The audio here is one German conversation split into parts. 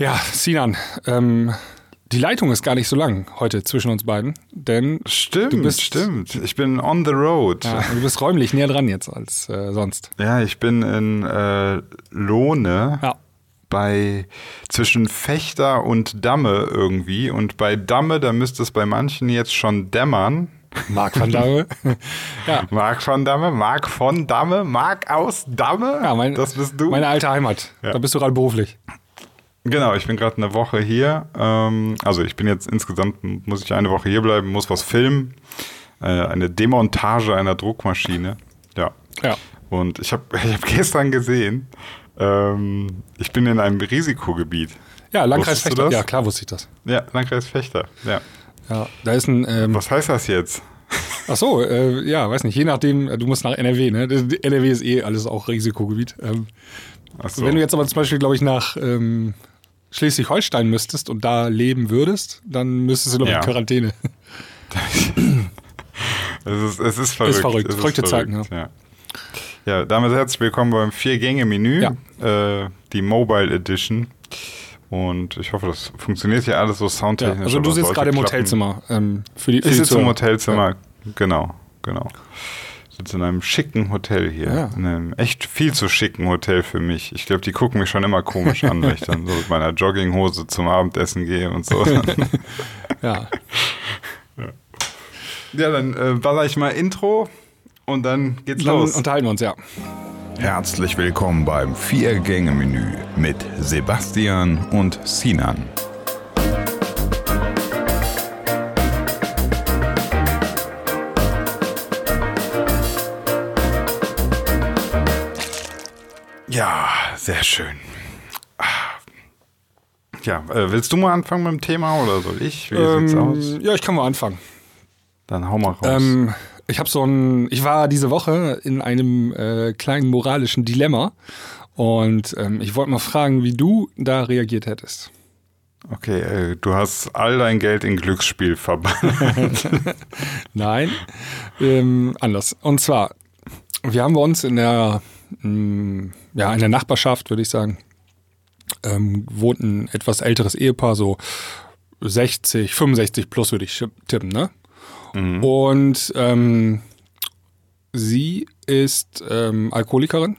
Ja, Sinan, ähm, die Leitung ist gar nicht so lang heute zwischen uns beiden, denn Stimmt, Du bist- stimmt. Ich bin on the road. ja, du bist räumlich näher dran jetzt als äh, sonst. Ja, ich bin in äh, Lohne Ja. bei zwischen Fechter und Damme irgendwie. Und bei Damme, da müsste es bei manchen jetzt schon dämmern. Marc van Damme. ja. Marc von Damme, Marc von Damme, Marc aus Damme. Ja, mein, das bist du. Meine alte Heimat. Ja. Da bist du gerade beruflich. Genau, ich bin gerade eine Woche hier. Ähm, also ich bin jetzt insgesamt, muss ich eine Woche hier bleiben, muss was filmen. Äh, eine Demontage einer Druckmaschine. Ja. Ja. Und ich habe ich hab gestern gesehen, ähm, ich bin in einem Risikogebiet. Ja, Landkreis Fechter. Ja, klar wusste ich das. Ja, Landkreis Fechter. Ja. Ja, da ist ein. Ähm, Was heißt das jetzt? ach so, äh, ja, weiß nicht. Je nachdem, äh, du musst nach NRW, ne? NRW ist eh alles auch Risikogebiet. Ähm, Ach so. Wenn du jetzt aber zum Beispiel, glaube ich, nach ähm, Schleswig-Holstein müsstest und da leben würdest, dann müsstest du, ich, Ja. in Quarantäne. es, ist, es ist verrückt. verrückt. Es ist Verrückte Zeiten, verrückt, ja. Ja, damit herzlich willkommen beim Vier-Gänge-Menü, äh, die Mobile Edition. Und ich hoffe, das funktioniert hier alles so Ja, soundtechnisch. also du sitzt gerade im. Hotelzimmer. Ähm, für die, für Ich sitze im. Hotelzimmer, genau, genau. Ich sitze in einem schicken Hotel hier. Ja. In einem echt viel zu schicken Hotel für mich. Ich glaube, die gucken mich schon immer komisch an, wenn ich dann so mit meiner Jogginghose zum Abendessen gehe und so. Ja. ja, dann äh, baller ich mal Intro und dann geht's Dann los. unterhalten wir uns, ja. Herzlich willkommen beim Vier-Gänge-Menü mit Sebastian und Sinan. Ja, sehr schön. Ah. Ja, äh, willst du mal anfangen mit dem Thema oder soll ich? Wie sieht's aus? Ähm, ja, ich kann mal anfangen. Dann hau mal raus. Ähm, ich habe so ein, ich war diese Woche in einem äh, kleinen moralischen Dilemma und ähm, ich wollte mal fragen, wie du da reagiert hättest. okay, äh, du hast all dein Geld in Glücksspiel verbannt. Nein, ähm, anders. Und zwar, wir haben bei uns in der, ja, in der Nachbarschaft, würde ich sagen, ähm, wohnt ein etwas älteres Ehepaar, so 60, 65 plus würde ich tippen, ne? Und ähm, sie ist ähm, Alkoholikerin.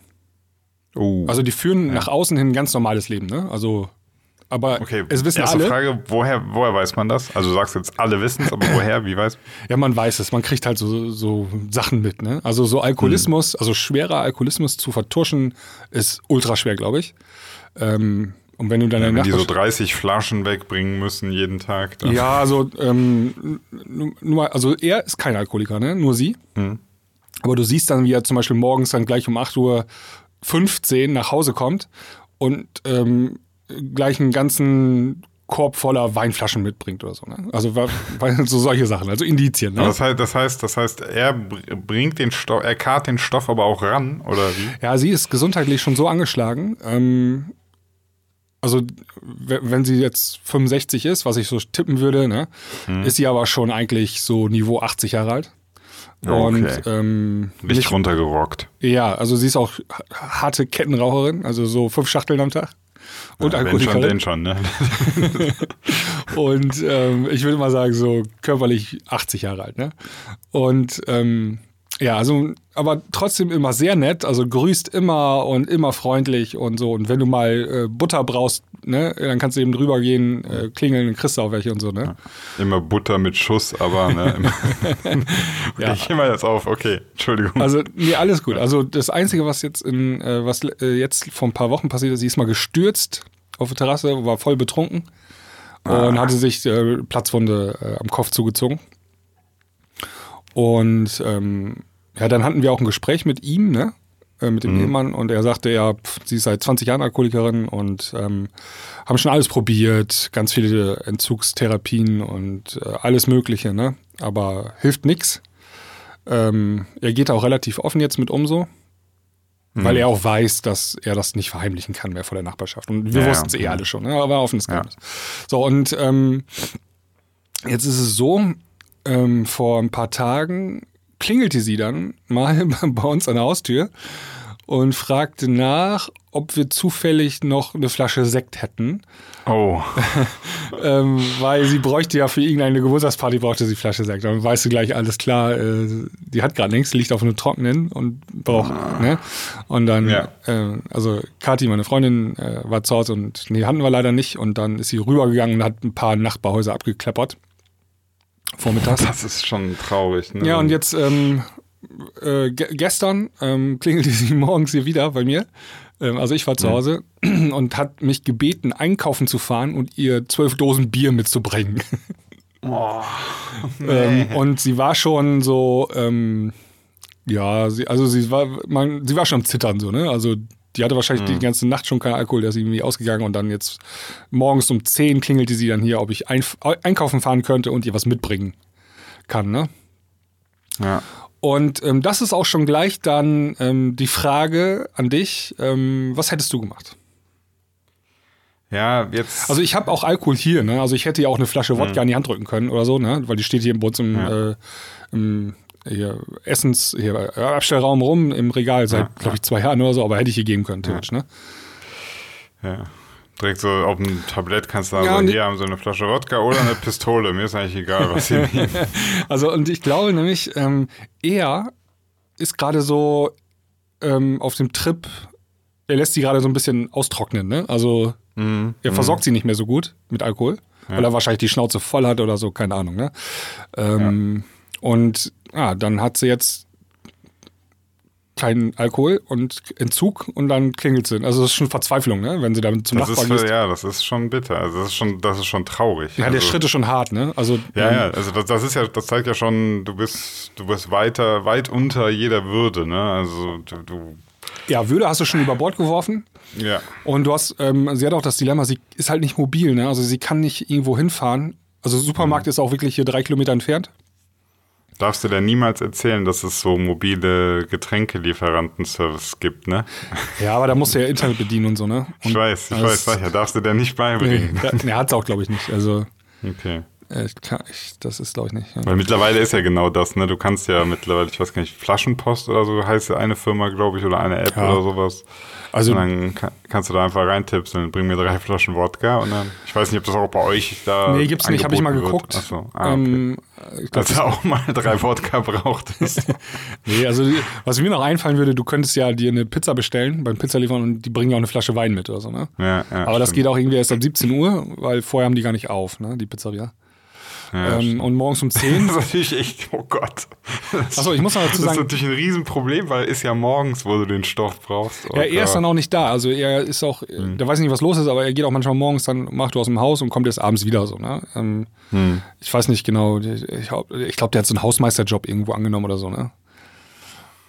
Oh. Also die führen nach außen hin ein ganz normales Leben, ne? Also, aber Okay, es wissen erste alle. Frage, woher, woher weiß man das? Also du sagst jetzt, alle wissen es, aber woher, wie weiß Ja, man weiß es, man kriegt halt so, so Sachen mit, ne? Also so Alkoholismus, also schwerer Alkoholismus zu vertuschen, ist ultra schwer, glaube ich. Ähm, und wenn du dann Wenn die so Nachbarschaft- 30 Flaschen wegbringen müssen jeden Tag. Dann. Ja, also, ähm, nur also er ist kein Alkoholiker, ne? Nur sie. Mhm. Aber du siehst dann, wie er zum Beispiel morgens dann gleich um 8 Uhr 15 nach Hause kommt und ähm, gleich einen ganzen Korb voller Weinflaschen mitbringt oder so. Ne? Also so solche Sachen, also Indizien. Ne? Das heißt, das heißt, das heißt, er br- bringt den Stoff, er karrt den Stoff aber auch ran, oder wie? Ja, sie ist gesundheitlich schon so angeschlagen. Ähm, also, wenn sie jetzt 65 ist, was ich so tippen würde, ne, Mhm. ist sie aber schon eigentlich so Niveau 80 Jahre alt. Und okay. ähm, Nicht nicht, runtergerockt. ja, also sie ist auch harte Kettenraucherin, also so fünf Schachteln am Tag. Und Ja, wenn schon, Alkoholikerin. denn schon, ne? Und ähm, ich würde mal sagen, so körperlich 80 Jahre alt, ne? Und ähm, ja, also, aber trotzdem immer sehr nett, also grüßt immer und immer freundlich und so. Und wenn du mal äh, Butter brauchst, ne, dann kannst du eben drüber gehen, äh, klingeln, dann kriegst du auch welche und so, ne? Immer Butter mit Schuss, aber ne, immer, Ja. ich immer jetzt auf, okay, Entschuldigung. Also, nee, alles gut. Also das Einzige, was jetzt in, äh, was äh, jetzt vor ein paar Wochen passiert ist, sie ist mal gestürzt auf der Terrasse, war voll betrunken und hatte sich äh, Platzwunde äh, am Kopf zugezogen. Und ähm, ja, dann hatten wir auch ein Gespräch mit ihm, ne? Äh, mit dem Ehemann und er sagte, ja, pf, sie ist seit 20 Jahren Alkoholikerin und ähm, haben schon alles probiert, ganz viele Entzugstherapien und äh, alles Mögliche, ne? Aber hilft nix. Ähm, er geht auch relativ offen jetzt mit um so, weil er auch weiß, dass er das nicht verheimlichen kann mehr vor der Nachbarschaft. Und wir Ja, wussten es eh ja. alle schon, ne? aber offenes Ja. Geheimnis. So, und ähm, jetzt ist es so, ähm, vor ein paar Tagen klingelte sie dann mal bei uns an der Haustür und fragte nach, ob wir zufällig noch eine Flasche Sekt hätten. Oh. ähm, weil sie bräuchte ja für irgendeine Geburtstagsparty brauchte sie Flasche Sekt. Dann weißt du gleich, alles klar, äh, die hat gerade nichts, liegt auf einem Trockenen und braucht, ne? Und dann, Ja. äh, also Kathi, meine Freundin, äh, war zu Hause und nee, hatten wir leider nicht. Und dann ist sie rübergegangen und hat ein paar Nachbarhäuser abgekleppert. Vormittags. Das ist schon traurig. Ne? Ja, und jetzt ähm, äh, ge gestern ähm, klingelte sie morgens hier wieder bei mir. Ähm, also ich war zu Hause und hat mich gebeten, einkaufen zu fahren und ihr zwölf Dosen Bier mitzubringen. Oh, ähm, und sie war schon so, ähm, ja, sie, also sie war, man, sie war schon am Zittern so, ne? Also die hatte wahrscheinlich die ganze Nacht schon keinen Alkohol, der ist irgendwie ausgegangen und dann jetzt morgens um 10 klingelte sie dann hier, ob ich ein, einkaufen fahren könnte und ihr was mitbringen kann, ne? ja. Und ähm, das ist auch schon gleich dann ähm, die Frage an dich, ähm, was hättest du gemacht? ja, jetzt. Also ich habe auch Alkohol hier, ne? Also ich hätte ja auch eine Flasche Wodka in die Hand drücken können oder so, ne? Weil die steht hier bei uns im, Ja. äh, im hier, Essens, hier, äh, Abstellraum rum im Regal seit, Ja, glaube ich, zwei Jahren oder so, aber hätte ich hier geben können, theoretisch, ne? ja. Direkt so auf dem Tablett kannst du da Ja, sagen, hier haben sie eine Flasche Wodka oder eine Pistole. Mir ist eigentlich egal, was sie nehmen. Also und ich glaube nämlich, ähm, er ist gerade so ähm, auf dem Trip, er lässt sie gerade so ein bisschen austrocknen, ne? Also Mhm. er versorgt sie nicht mehr so gut mit Alkohol, weil er wahrscheinlich die Schnauze voll hat oder so, keine Ahnung, ne? Ähm, Und ja, dann hat sie jetzt keinen Alkohol und Entzug und dann klingelt sie. Also das ist schon Verzweiflung, ne? Wenn sie dann zum Das Nachbarn ist, ja, das ist schon bitter. Also das ist schon, das ist schon traurig. Ja, der also, Schritt ist schon hart, ne? Also Ja, ähm, ja, also das, das ist ja, das zeigt ja schon, du bist, du bist weiter, weit unter jeder Würde, ne? Also du, du ja, Würde hast du schon über Bord geworfen. ja. Und du hast, ähm, sie hat auch das Dilemma, sie ist halt nicht mobil, ne? Also sie kann nicht irgendwo hinfahren. Also Supermarkt ist auch wirklich hier drei Kilometer entfernt. Darfst du dir niemals erzählen, dass es so mobile Getränkelieferanten-Service gibt, ne? Ja, aber da musst du ja Internet bedienen und so, ne? Ich Und weiß, ich weiß, sag ja, darfst du dir nicht Nee, beibringen. nee, hat's auch, glaube ich, nicht. Also Okay. Äh, ich kann, ich, das ist, glaube ich, nicht. Ja. Weil mittlerweile ist ja genau das, ne? Du kannst ja mittlerweile, ich weiß gar nicht, Flaschenpost oder so heißt ja eine Firma, glaube ich, oder eine App Ja. oder sowas. Also und dann kann, kannst du da einfach reintipsen, bring mir drei Flaschen Wodka und dann, ich weiß nicht, ob das auch bei euch da. nee, gibt's nicht, habe ich mal wird. geguckt. Ach so, ah, okay. ähm, ich glaub, Dass du auch mal drei Wodka brauchtest. nee, also was mir noch einfallen würde, du könntest ja dir eine Pizza bestellen beim Pizzalieferant und die bringen ja auch eine Flasche Wein mit oder so, ne? ja, ja, Aber das stimmt. geht auch irgendwie erst ab 17 Uhr, weil vorher haben die gar nicht auf, ne? Die Pizzeria. Ja, ähm, und morgens um 10. Das ist natürlich echt, oh Gott. Achso, ich muss noch dazu das ist sagen, natürlich ein Riesenproblem, weil ist ja morgens, wo du den Stoff brauchst. Oh Ja, er ist Gott. dann auch nicht da. Also er ist auch, Hm. der weiß nicht, was los ist, aber er geht auch manchmal morgens, dann macht du aus dem Haus und kommt erst abends wieder so. Ne? Ähm, Hm. Ich weiß nicht genau. Ich, ich glaube, der hat so einen Hausmeisterjob irgendwo angenommen oder so. Ne?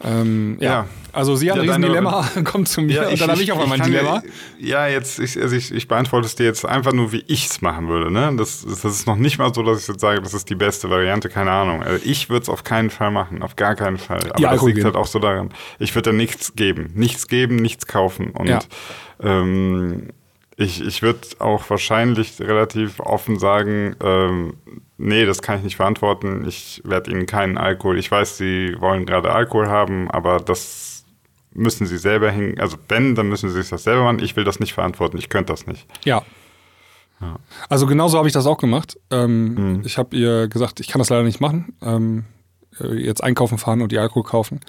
Ähm, ja. Ja. Also sie hat Ja, ein Dilemma, kommt zu mir und dann habe ich auch einmal ein kann Dilemma. Ja, ja, jetzt, ich, also ich, ich beantworte es dir jetzt einfach nur, wie ich es machen würde. Ne? Das, das ist noch nicht mal so, dass ich jetzt sage, das ist die beste Variante, keine Ahnung. Also ich würde es auf keinen Fall machen, auf gar keinen Fall. Aber Ja, das liegt geben. halt auch so daran, ich würde da nichts geben. Nichts geben, nichts kaufen. Und Ja. ähm, ich, ich würde auch wahrscheinlich relativ offen sagen, ähm, nee, das kann ich nicht verantworten. Ich werde Ihnen keinen Alkohol. Ich weiß, Sie wollen gerade Alkohol haben, aber das müssen Sie selber hängen. Also wenn, dann müssen Sie sich das selber machen. Ich will das nicht verantworten. Ich könnte das nicht. Ja. Also genauso habe ich das auch gemacht. Ähm, Mhm. Ich habe ihr gesagt, ich kann das leider nicht machen. Ähm, äh, jetzt einkaufen fahren und die Alkohol kaufen.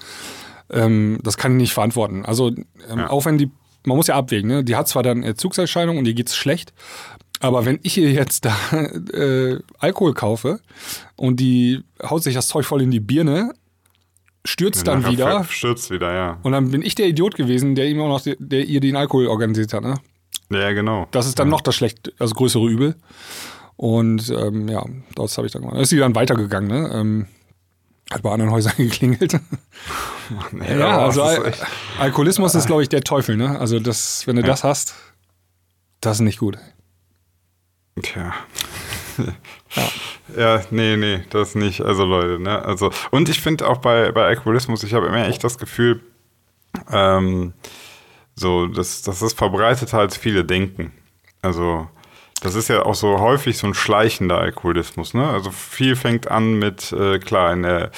Ähm, das kann ich nicht verantworten. Also ähm, Ja. auch wenn die, man muss ja abwägen, ne? die hat zwar dann Entzugserscheinungen und ihr geht's schlecht, aber wenn ich ihr jetzt da äh, Alkohol kaufe und die haut sich das Zeug voll in die Birne, stürzt dann Nachher wieder Stürzt wieder, ja. und dann bin ich der Idiot gewesen, der ihm auch noch, der, ihr den Alkohol organisiert hat. Ne? Ja, genau. Das ist dann noch das schlecht, also größere Übel. Und ähm, ja, das habe ich dann gemacht. Dann ist sie dann weitergegangen, ne? Ähm, hat bei anderen Häusern geklingelt. Nee, ja, also ist Al echt- Alkoholismus ist, glaube ich, der Teufel, ne? Also das, wenn du das hast, das ist nicht gut. Tja. ja. nee, nee, das nicht. Also Leute, ne? Also, und ich finde auch bei, bei Alkoholismus, ich habe immer echt das Gefühl, ähm, so, dass, dass das verbreiteter als viele denken. Also, das ist ja auch so häufig so ein schleichender Alkoholismus, ne? Also viel fängt an mit, äh, klar, in der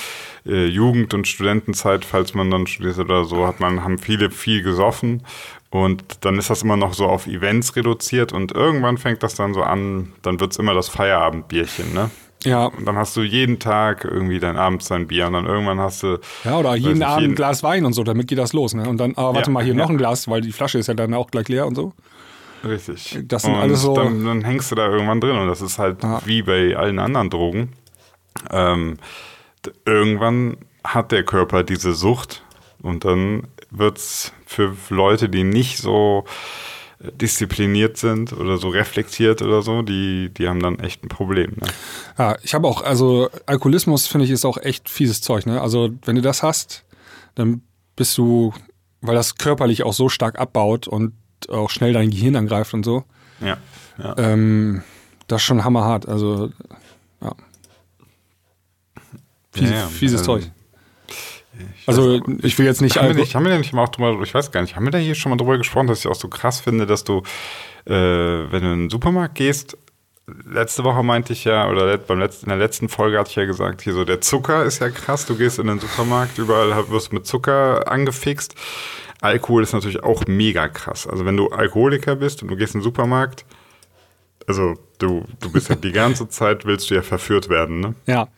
äh, Jugend- und Studentenzeit, falls man dann studiert oder so, hat man, haben viele viel gesoffen Und dann ist das immer noch so auf Events reduziert und irgendwann fängt das dann so an, dann wird es immer das Feierabendbierchen, ne? Ja. Und dann hast du jeden Tag irgendwie dein abends dein Bier und dann irgendwann hast du. Ja, oder jeden Abend jeden- ein Glas Wein und so, damit geht das los, ne? Und dann, aber warte Ja, mal, hier ja. noch ein Glas, weil die Flasche ist ja dann auch gleich leer und so. Richtig. Das sind und alles so- Dann, dann hängst du da irgendwann drin und das ist halt Ja. wie bei allen anderen Drogen. Ähm, irgendwann hat der Körper diese Sucht und dann wird's für Leute, die nicht so äh, diszipliniert sind oder so reflektiert oder so, die, die haben dann echt ein Problem. Ne? Ja, ich habe auch, also Alkoholismus finde ich ist auch echt fieses Zeug, ne? Also wenn du das hast, dann bist du, weil das körperlich auch so stark abbaut und auch schnell dein Gehirn angreift und so, Ja. ja. ähm, das ist schon hammerhart. Also, ja. Fies, Ja, ja, fieses also, Zeug. Also ich will jetzt nicht, haben, wir nicht, haben wir da nicht mal auch drüber, ich weiß gar nicht, haben wir da hier schon mal drüber gesprochen, dass ich auch so krass finde, dass du, äh, wenn du in den Supermarkt gehst, letzte Woche meinte ich ja, oder beim letzten, in der letzten Folge hatte ich ja gesagt, hier so, der Zucker ist ja krass, du gehst in den Supermarkt, überall wirst mit Zucker angefixt. Alkohol ist natürlich auch mega krass. Also wenn du Alkoholiker bist und du gehst in den Supermarkt, also du, du bist ja die ganze Zeit, willst du ja verführt werden, ne? Ja.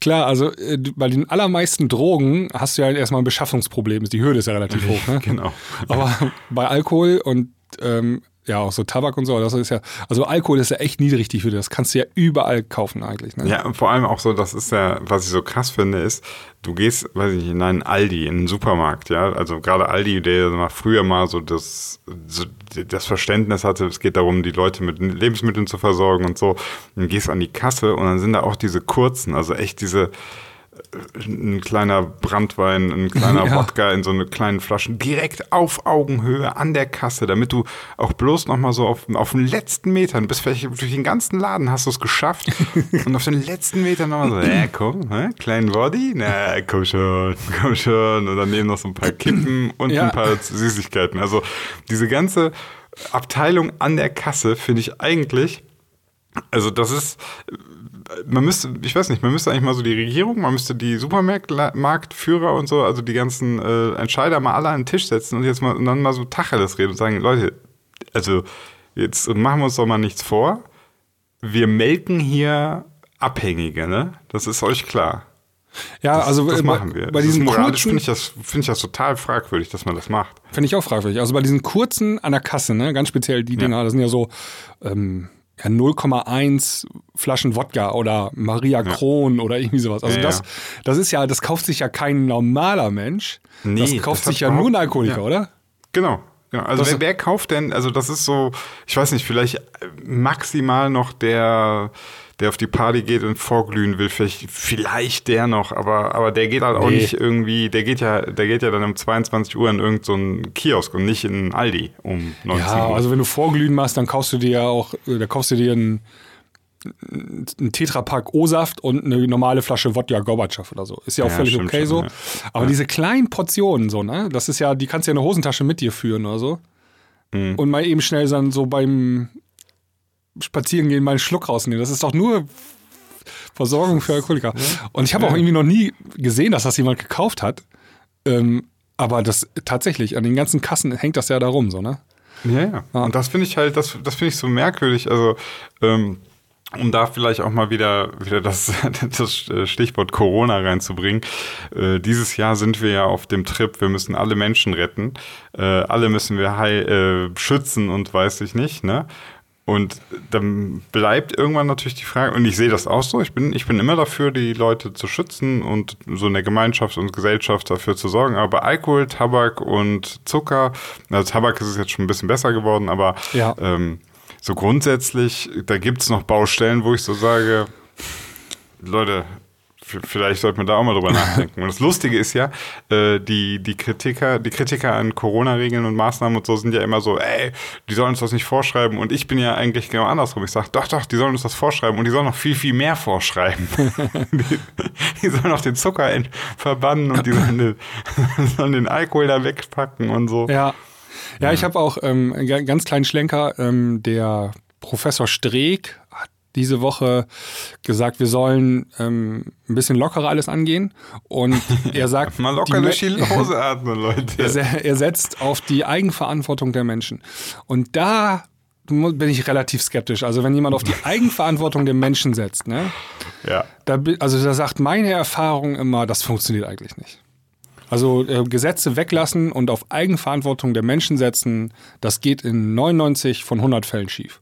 Klar, also äh, bei den allermeisten Drogen hast du ja erstmal ein Beschaffungsproblem. Die Hürde ist ja relativ hoch. Ne? Genau. Aber bei Alkohol und ähm, ja auch so Tabak und so, das ist ja, also Alkohol ist ja echt niedrig die Hürde. Das kannst du ja überall kaufen eigentlich. Ne? Ja, und vor allem auch so, das ist ja, was ich so krass finde, ist, du gehst, weiß ich nicht, in einen Aldi, in einen Supermarkt, ja, also gerade Aldi, der mal früher mal so das, so das Verständnis hatte, es geht darum, die Leute mit Lebensmitteln zu versorgen und so, und gehst an die Kasse und dann sind da auch diese kurzen, also echt diese, ein kleiner Brandwein, ein kleiner Ja. Wodka in so eine kleinen Flaschen, direkt auf Augenhöhe an der Kasse, damit du auch bloß noch mal so auf, auf den letzten Metern, bis vielleicht durch den ganzen Laden hast du es geschafft und auf den letzten Metern noch mal so, ja komm, hä? kleinen Body, na komm schon, komm schon und dann nehmen noch so ein paar Kippen und Ja. ein paar Süßigkeiten. Also diese ganze Abteilung an der Kasse finde ich eigentlich also das ist, man müsste, ich weiß nicht, man müsste eigentlich mal so die Regierung, man müsste die Supermarktführer und so, also die ganzen äh, Entscheider mal alle an den Tisch setzen und jetzt mal und dann mal so Tacheles reden und sagen, Leute, also jetzt machen wir uns doch mal nichts vor. Wir melken hier Abhängige, ne? Das ist euch klar. Ja, Das, also das äh, machen wir. bei diesen moralisch finde ich, das, finde ich das total fragwürdig, dass man das macht. finde ich auch fragwürdig. Also bei diesen kurzen an der Kasse, ne, ganz speziell die Dinger, das sind ja so ähm, ja, 0,1 Flaschen Wodka oder Maria Kron oder irgendwie sowas. Also Ja, das, ja. das ist ja, das kauft sich ja kein normaler Mensch. Nee, das das kauft hat sich ja nur ein Alkoholiker, ja. oder? Genau. genau. Also Das- wer, wer kauft denn, also das ist so, ich weiß nicht, vielleicht maximal noch der, der auf die Party geht und vorglühen will, vielleicht, vielleicht der noch, aber, aber der geht halt auch Nee. nicht irgendwie, der geht ja, der geht ja dann um 22 Uhr in irgendeinen so einen Kiosk und nicht in Aldi um 19 Ja, Uhr. also wenn du Vorglühen machst, dann kaufst du dir ja auch, äh, da kaufst du dir einen, einen Tetrapack O-Saft und eine normale Flasche Wodka Gorbatschow oder so. Ist ja auch Ja, völlig okay schon, so. ja. Aber diese kleinen Portionen so, ne, das ist ja, die kannst du ja in der Hosentasche mit dir führen oder so. Mhm. Und mal eben schnell dann so beim Spazierengehen mal einen Schluck rausnehmen. Das ist doch nur Versorgung für Alkoholiker. Und ich habe auch irgendwie noch nie gesehen, dass das jemand gekauft hat. Ähm, aber das tatsächlich, an den ganzen Kassen hängt das ja da rum, so, ne? Ja, ja. Und das finde ich halt, das, das finde ich so merkwürdig. Also, ähm, um da vielleicht auch mal wieder, wieder das, das Stichwort Corona reinzubringen. Äh, dieses Jahr sind wir ja auf dem Trip, wir müssen alle Menschen retten. Äh, alle müssen wir heil, äh, schützen und weiß ich nicht, ne? Und dann bleibt irgendwann natürlich die Frage, und ich sehe das auch so, ich bin, ich bin immer dafür, die Leute zu schützen und so in der Gemeinschaft und Gesellschaft dafür zu sorgen. Aber Alkohol, Tabak und Zucker, also Tabak ist es jetzt schon ein bisschen besser geworden, aber Ja. ähm, so grundsätzlich, da gibt es noch Baustellen, wo ich so sage, Leute, vielleicht sollte man da auch mal drüber nachdenken. Und das Lustige ist ja, äh, die, die Kritiker, die Kritiker an Corona-Regeln und Maßnahmen und so sind ja immer so, ey, die sollen uns das nicht vorschreiben. Und ich bin ja eigentlich genau andersrum. Ich sage, doch, doch, die sollen uns das vorschreiben und die sollen noch viel, viel mehr vorschreiben. die, die sollen auch den Zucker verbannen und die sollen den, sollen den Alkohol da wegpacken und so. Ja. Ja, ich habe auch ähm, einen ga- ganz kleinen Schlenker. Ähm, der Professor Streeck, diese Woche gesagt, wir sollen ähm, ein bisschen lockerer alles angehen. Und er sagt. Mal locker durch die Hose atmen, Leute. Er, er setzt auf die Eigenverantwortung der Menschen. Und da bin ich relativ skeptisch. Also wenn jemand auf die Eigenverantwortung der Menschen setzt, ne? Ja. Da, also da sagt meine Erfahrung immer, das funktioniert eigentlich nicht. Also äh, Gesetze weglassen und auf Eigenverantwortung der Menschen setzen, das geht in 99 von 100 Fällen schief.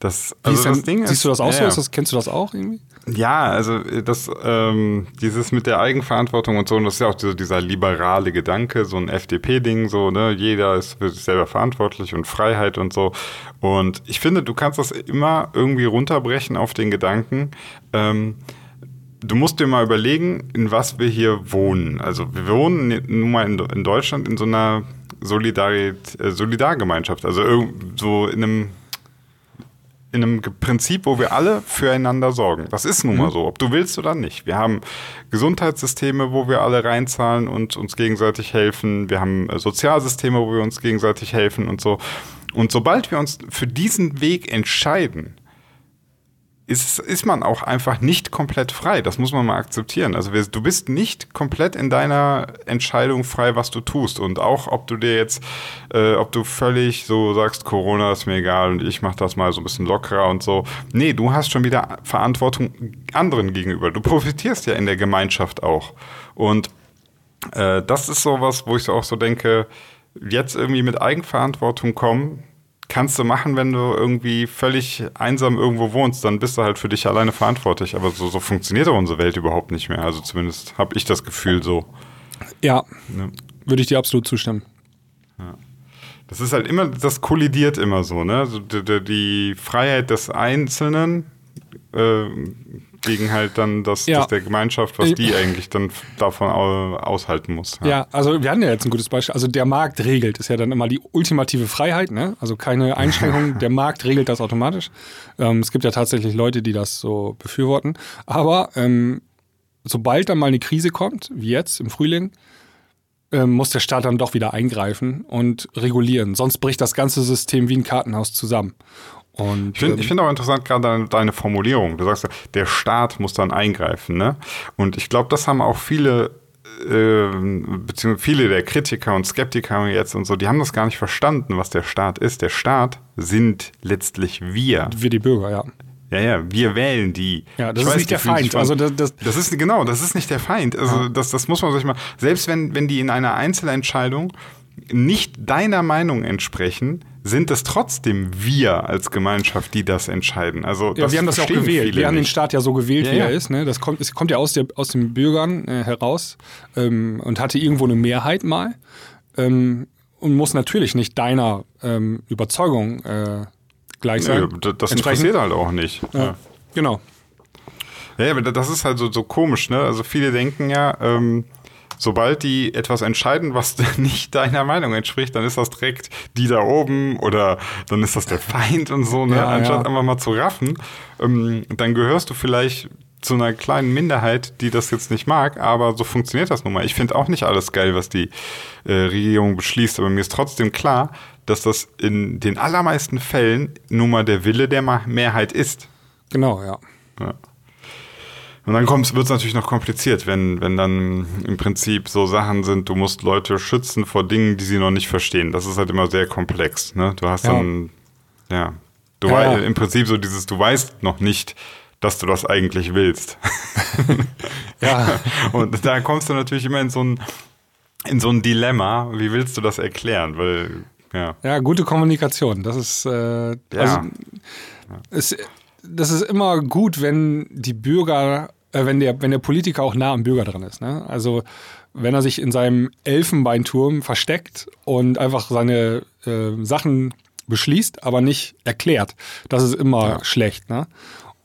Das, also das Ding siehst du das auch ja, so? Das, kennst du das auch irgendwie? Ja, also das, ähm, dieses mit der Eigenverantwortung und so, und das ist ja auch dieser, dieser liberale Gedanke, so ein FDP-Ding, so, ne, jeder ist für sich selber verantwortlich und Freiheit und so. Und ich finde, du kannst das immer irgendwie runterbrechen auf den Gedanken, ähm, du musst dir mal überlegen, in was wir hier wohnen. Also wir wohnen nun mal in, in Deutschland in so einer Solidarität, äh, Solidargemeinschaft, also so in einem in einem Prinzip, wo wir alle füreinander sorgen. Das ist nun mal mhm. so, ob du willst oder nicht. Wir haben Gesundheitssysteme, wo wir alle reinzahlen und uns gegenseitig helfen. Wir haben äh, Sozialsysteme, wo wir uns gegenseitig helfen und so. Und sobald wir uns für diesen Weg entscheiden, ist, ist man auch einfach nicht komplett frei. Das muss man mal akzeptieren. Also du bist nicht komplett in deiner Entscheidung frei, was du tust. Und auch, ob du dir jetzt, äh, ob du völlig so sagst, Corona ist mir egal und ich mache das mal so ein bisschen lockerer und so. Nee, du hast schon wieder Verantwortung anderen gegenüber. Du profitierst ja in der Gemeinschaft auch. Und äh, das ist sowas, wo ich so auch so denke, jetzt irgendwie mit Eigenverantwortung kommen, kannst du machen, wenn du irgendwie völlig einsam irgendwo wohnst, dann bist du halt für dich alleine verantwortlich. Aber so, so funktioniert doch unsere Welt überhaupt nicht mehr. Also zumindest habe ich das Gefühl so. Ja, ja. würde ich dir absolut zustimmen. Ja. Das ist halt immer, das kollidiert immer so, ne? Also die, die Freiheit des Einzelnen äh, gegen halt dann das, ja. das der Gemeinschaft, was die eigentlich dann davon aushalten muss. Ja. ja. also wir hatten ja jetzt ein gutes Beispiel. Also der Markt regelt, ist ja dann immer die ultimative Freiheit, ne? Also keine Einschränkung, der Markt regelt das automatisch. Ähm, es gibt ja tatsächlich Leute, die das so befürworten. Aber ähm, sobald dann mal eine Krise kommt, wie jetzt im Frühling, ähm, muss der Staat dann doch wieder eingreifen und regulieren. Sonst bricht das ganze System wie ein Kartenhaus zusammen. Und, ich finde ähm, find auch interessant gerade deine, Formulierung. Du sagst, der Staat muss dann eingreifen. Ne? Und ich glaube, das haben auch viele, äh, beziehungsweise viele der Kritiker und Skeptiker jetzt und so, die haben das gar nicht verstanden, was der Staat ist. Der Staat sind letztlich wir. Wir die Bürger, ja. Ja, ja, wir wählen die. Ja, das ich ist nicht der Feind. also das, das, das, ist genau, das ist nicht der Feind. Also ja. das, das muss man sich mal. Selbst wenn, wenn die in einer Einzelentscheidung nicht deiner Meinung entsprechen, sind es trotzdem wir als Gemeinschaft, die das entscheiden. Also ja, wir haben das ja auch gewählt. Wir haben den Staat ja so gewählt, ja, wie ja. er ist. Ne? Das kommt, es kommt ja aus, der, aus den Bürgern äh, heraus ähm, und hatte irgendwo eine Mehrheit mal ähm, und muss natürlich nicht deiner ähm, Überzeugung äh, gleich sein. Nee, das interessiert halt auch nicht. Ja. Genau. Ja, aber das ist halt so, so komisch, ne? Also viele denken ja, ähm, sobald die etwas entscheiden, was nicht deiner Meinung entspricht, dann ist das direkt die da oben oder dann ist das der Feind und so, ne? Ja, Anstatt ja. einfach mal zu raffen, ähm, dann gehörst du vielleicht zu einer kleinen Minderheit, die das jetzt nicht mag, aber so funktioniert das nun mal. Ich finde auch nicht alles geil, was die äh, Regierung beschließt, aber mir ist trotzdem klar, dass das in den allermeisten Fällen nun mal der Wille der Mehrheit ist. Genau, ja. ja. Und dann wird es natürlich noch kompliziert, wenn, wenn dann im Prinzip so Sachen sind, du musst Leute schützen vor Dingen, die sie noch nicht verstehen. Das ist halt immer sehr komplex. Ne? Du hast ja. dann, ja, du ja, weißt, im Prinzip so dieses, du weißt noch nicht, dass du das eigentlich willst. ja. Und da kommst du natürlich immer in so ein, in so ein Dilemma. Wie willst du das erklären? Weil, ja. Ja, gute Kommunikation. Das ist, äh, ja. also, es, das ist immer gut, wenn die Bürger wenn, der, wenn der Politiker auch nah am Bürger dran ist. Ne? Also wenn er sich in seinem Elfenbeinturm versteckt und einfach seine äh, Sachen beschließt, aber nicht erklärt, das ist immer ja. schlecht. Ne?